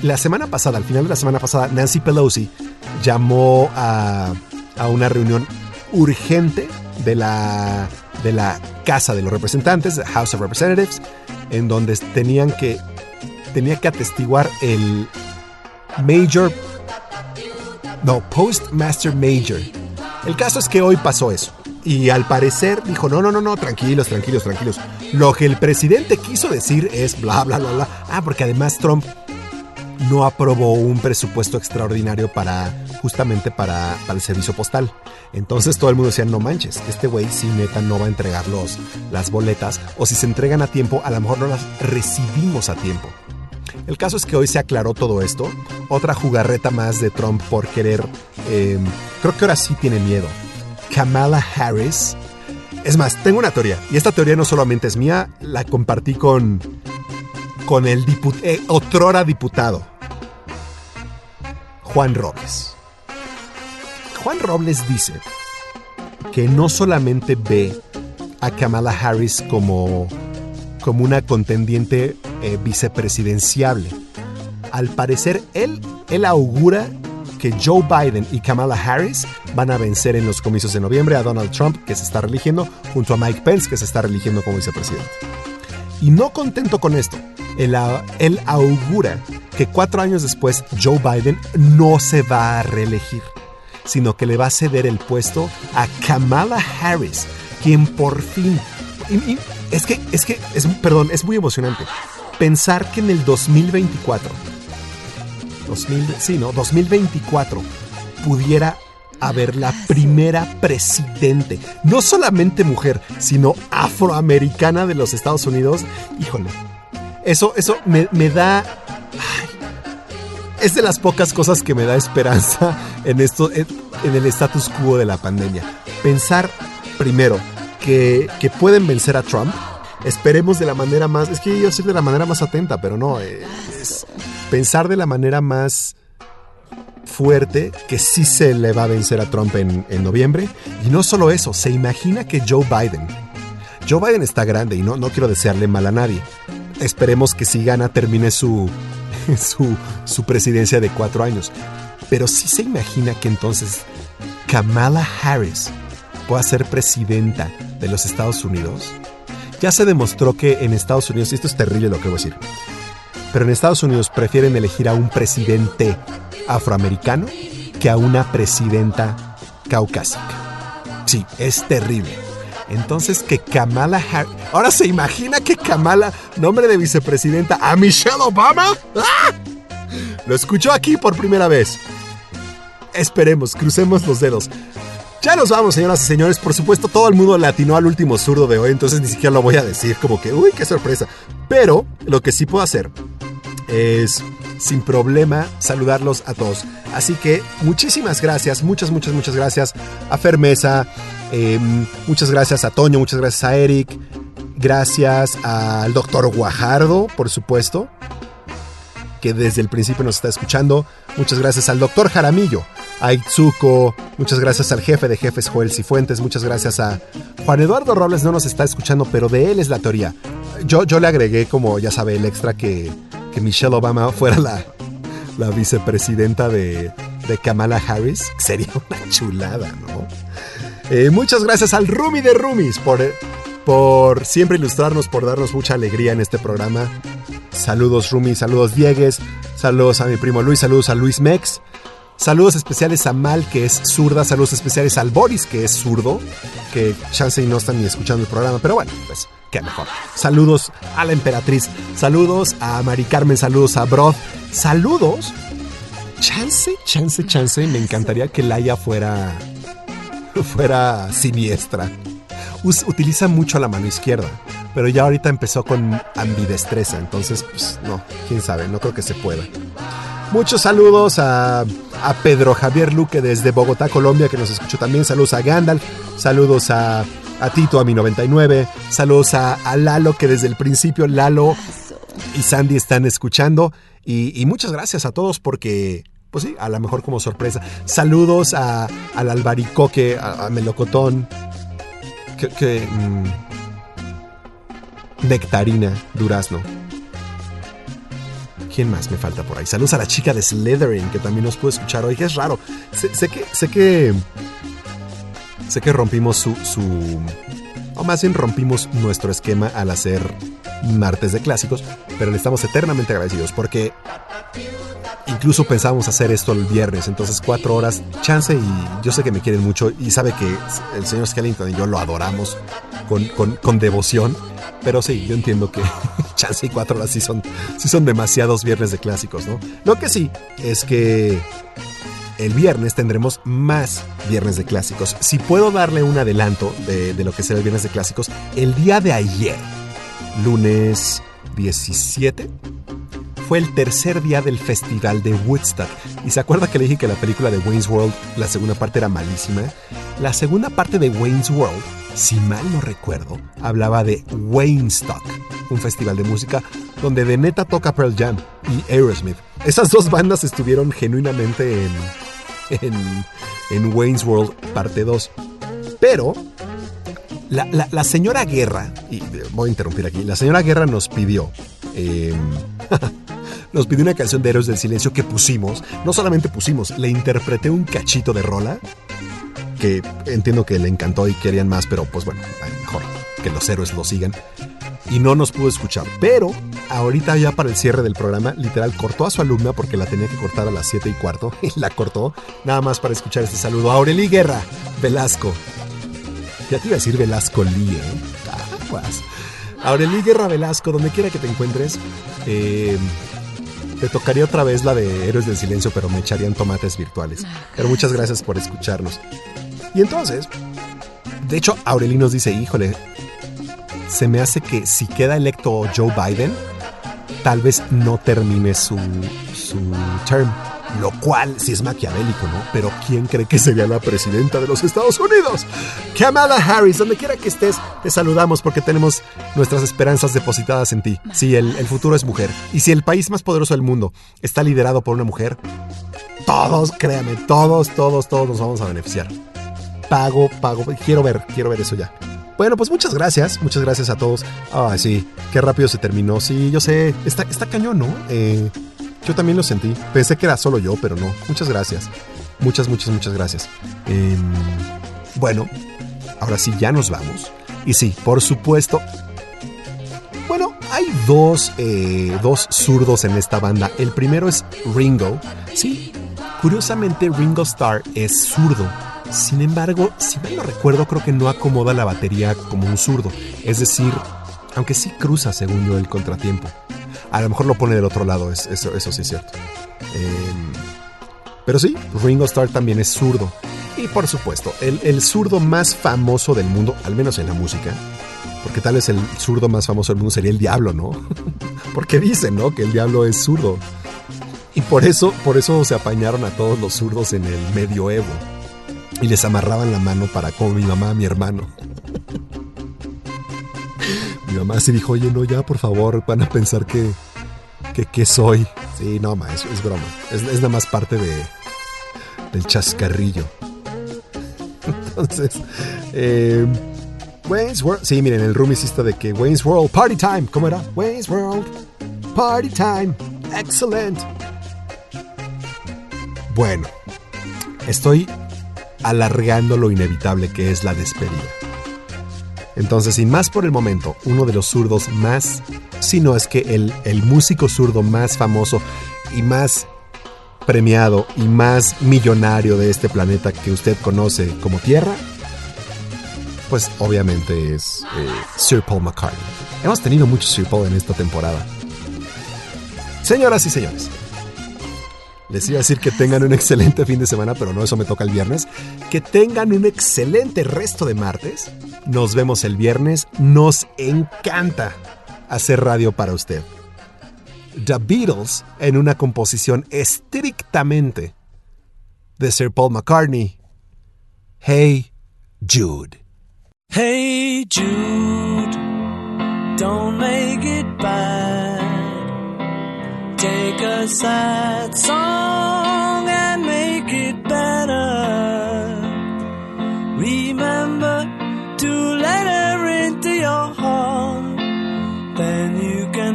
la semana pasada, al final de la semana pasada, Nancy Pelosi llamó a, a una reunión urgente de la, de la Casa de los Representantes, House of Representatives, en donde tenían que, tenía que atestiguar el Major, no, Postmaster Major. El caso es que hoy pasó eso. Y al parecer dijo, no, no, no, no, tranquilos, tranquilos, tranquilos. Lo que el presidente quiso decir es bla, bla, bla, bla. Ah, porque además Trump no aprobó un presupuesto extraordinario para justamente para, el servicio postal. Entonces todo el mundo decía, no manches, este güey sí neta no va a entregar los, las boletas o si se entregan a tiempo, a lo mejor no las recibimos a tiempo. El caso es que hoy se aclaró todo esto. Otra jugarreta más de Trump por querer, eh, creo que ahora sí tiene miedo. Kamala Harris. Es más, tengo una teoría, y esta teoría no solamente es mía, la compartí con, con el diput eh, otrora diputado, Juan Robles. Juan Robles dice que no solamente ve a Kamala Harris como, como una contendiente eh, vicepresidenciable. Al parecer, él, él augura que Joe Biden y Kamala Harris van a vencer en los comicios de noviembre a Donald Trump, que se está religiendo, junto a Mike Pence, que se está religiendo como vicepresidente. Y no contento con esto, él, augura que cuatro años después Joe Biden no se va a reelegir, sino que le va a ceder el puesto a Kamala Harris, quien por fin... Es que, es que, es, perdón, es muy emocionante. Pensar que en el 2024 2000, sí, ¿no? 2024 pudiera haber la primera presidente, no solamente mujer, sino afroamericana de los Estados Unidos. Híjole, eso, eso me, me da... Ay, es de las pocas cosas que me da esperanza en, esto, en, en el status quo de la pandemia. Pensar, primero, que, que pueden vencer a Trump esperemos de la manera más, es que yo decir de la manera más atenta, pero no, eh, es pensar de la manera más fuerte que sí se le va a vencer a Trump en, en noviembre. Y no solo eso, se imagina que Joe Biden, Joe Biden está grande y no, no quiero desearle mal a nadie. Esperemos que si gana termine su, su, su presidencia de cuatro años. Pero sí se imagina que entonces Kamala Harris pueda ser presidenta de los Estados Unidos. Ya se demostró que en Estados Unidos, y esto es terrible lo que voy a decir, pero en Estados Unidos prefieren elegir a un presidente afroamericano que a una presidenta caucásica. Sí, es terrible. Entonces que Kamala Harris... Ahora se imagina que Kamala, nombre de vicepresidenta, a Michelle Obama. ¡Ah! Lo escuchó aquí por primera vez. Esperemos, crucemos los dedos. Ya nos vamos, señoras y señores. Por supuesto, todo el mundo latinó al último zurdo de hoy, entonces ni siquiera lo voy a decir como que, uy, qué sorpresa. Pero lo que sí puedo hacer es, sin problema, saludarlos a todos. Así que muchísimas gracias, muchas, muchas, muchas gracias a Fermesa, eh, muchas gracias a Toño, muchas gracias a Eric, gracias al doctor Guajardo, por supuesto, que desde el principio nos está escuchando. Muchas gracias al doctor Jaramillo, a Itzuko, muchas gracias al jefe de jefes Joel Cifuentes, muchas gracias a Juan Eduardo Robles, no nos está escuchando, pero de él es la teoría. Yo, yo le agregué, como ya sabe, el extra que, que Michelle Obama fuera la, la vicepresidenta de, de Kamala Harris. Sería una chulada, ¿no? Eh, muchas gracias al Rumi de Rumis por, por siempre ilustrarnos, por darnos mucha alegría en este programa. Saludos Rumi, saludos Diegues, saludos a mi primo Luis, saludos a Luis Mex. Saludos especiales a Mal, que es zurda. Saludos especiales al Boris, que es zurdo. Que chance y no están ni escuchando el programa. Pero bueno, pues qué mejor. Saludos a la emperatriz. Saludos a Mari Carmen. Saludos a Broth. Saludos. Chance, chance, chance. Me encantaría que Laia fuera. fuera siniestra. Utiliza mucho la mano izquierda. Pero ya ahorita empezó con ambidestreza. Entonces, pues no, quién sabe, no creo que se pueda. Muchos saludos a, a Pedro Javier Luque desde Bogotá, Colombia, que nos escuchó también. Saludos a Gandalf. Saludos a, a Tito, a mi 99. Saludos a, a Lalo, que desde el principio Lalo y Sandy están escuchando. Y, muchas gracias a todos porque, pues sí, a lo mejor como sorpresa. Saludos a, al Albaricoque, a, a Melocotón. Que, que, mm, nectarina, durazno. ¿Quién más me falta por ahí? Saludos a la chica de Slytherin que también nos pudo escuchar hoy, que es raro. Sé, que. Sé que. Sé que rompimos su, su. O más bien rompimos nuestro esquema al hacer martes de clásicos. Pero le estamos eternamente agradecidos porque. Incluso pensábamos hacer esto el viernes, entonces cuatro horas, chance y yo sé que me quieren mucho y sabe que el señor Skellington y yo lo adoramos con, con, con devoción, pero sí, yo entiendo que chance y cuatro horas sí son, sí son demasiados viernes de clásicos, ¿no? Lo que sí es que el viernes tendremos más viernes de clásicos. Si puedo darle un adelanto de, de lo que será el viernes de clásicos, el día de ayer, lunes 17, fue el tercer día del festival de Woodstock. ¿Y se acuerda que le dije que la película de Wayne's World, la segunda parte era malísima? La segunda parte de Wayne's World, si mal no recuerdo, hablaba de Waynestock, un festival de música donde de neta toca Pearl Jam y Aerosmith. Esas dos bandas estuvieron genuinamente en, en, en Wayne's World parte 2. Pero la, la- señora Guerra, y voy a interrumpir aquí, la señora Guerra nos pidió... eh, nos pidió una canción de Héroes del Silencio que pusimos. No solamente pusimos, le interpreté un cachito de rola. Que entiendo que le encantó y querían más, pero pues bueno, mejor que los héroes lo sigan. Y no nos pudo escuchar. Pero ahorita ya para el cierre del programa, literal, cortó a su alumna porque la tenía que cortar a las 7 y cuarto. Y la cortó nada más para escuchar este saludo. Aureli Guerra, Velasco. Ya te iba a decir Velasco Lee, ¿eh? Aureli Guerra Velasco, donde quiera que te encuentres, eh, te tocaría otra vez la de Héroes del Silencio, pero me echarían tomates virtuales. Pero muchas gracias por escucharnos. Y entonces, de hecho, Aureli nos dice, híjole, se me hace que si queda electo Joe Biden, tal vez no termine su, su term. lo cual sí es maquiavélico, ¿no? Pero ¿quién cree que sería la presidenta de los Estados Unidos? Kamala Harris, donde quiera que estés, te saludamos porque tenemos nuestras esperanzas depositadas en ti. Sí, el, el futuro es mujer. Y si el país más poderoso del mundo está liderado por una mujer, todos, créame, todos, todos, todos nos vamos a beneficiar. Pago, pago, quiero ver, quiero ver eso ya. Bueno, pues muchas gracias, muchas gracias a todos. Ay, sí, qué rápido se terminó. Sí, yo sé, está, está cañón, ¿no? Eh, yo también lo sentí. Pensé que era solo yo, pero no. Muchas gracias. Muchas, muchas, muchas gracias. Em, bueno, ahora sí, ya nos vamos. Y sí, por supuesto. Bueno, hay dos, eh, dos zurdos en esta banda. El primero es Ringo. Sí, curiosamente Ringo Starr es zurdo. Sin embargo, si mal no recuerdo, creo que no acomoda la batería como un zurdo. Es decir, aunque sí cruza, según yo, el contratiempo. A lo mejor lo pone del otro lado, es- eso, eso sí es cierto. Em, pero sí, Ringo Starr también es zurdo. Y por supuesto, el, el zurdo más famoso del mundo, al menos en la música, porque tal vez el zurdo más famoso del mundo sería el diablo, ¿no? porque dicen, ¿no? Que el diablo es zurdo. Y por eso, por eso se apañaron a todos los zurdos en el medioevo. Y les amarraban la mano para como mi mamá a mi hermano. mi mamá sí dijo, oye, no, ya, por favor, van a pensar que, que, soy. Sí, no, ma, es, es broma. Es, es nada más parte de, del chascarrillo. Entonces, eh, Wayne's World. Sí, miren, el room hiciste de que Wayne's World, party time. ¿Cómo era? Wayne's World, party time. Excellent. Bueno, estoy alargando lo inevitable que es la despedida. Entonces, sin más por el momento, uno de los zurdos más, si no es que el, el músico zurdo más famoso y más premiado y más millonario de este planeta que usted conoce como Tierra, pues obviamente es eh, Sir Paul McCartney. Hemos tenido mucho Sir Paul en esta temporada. Señoras y señores, les iba a decir que tengan un excelente fin de semana, pero no, eso me toca el viernes. Que tengan un excelente resto de martes. Nos vemos el viernes. Nos encanta hacer radio para usted. The Beatles en una composición estrictamente de Sir Paul McCartney. Hey Jude. Hey Jude, don't make it bad. Take a sad song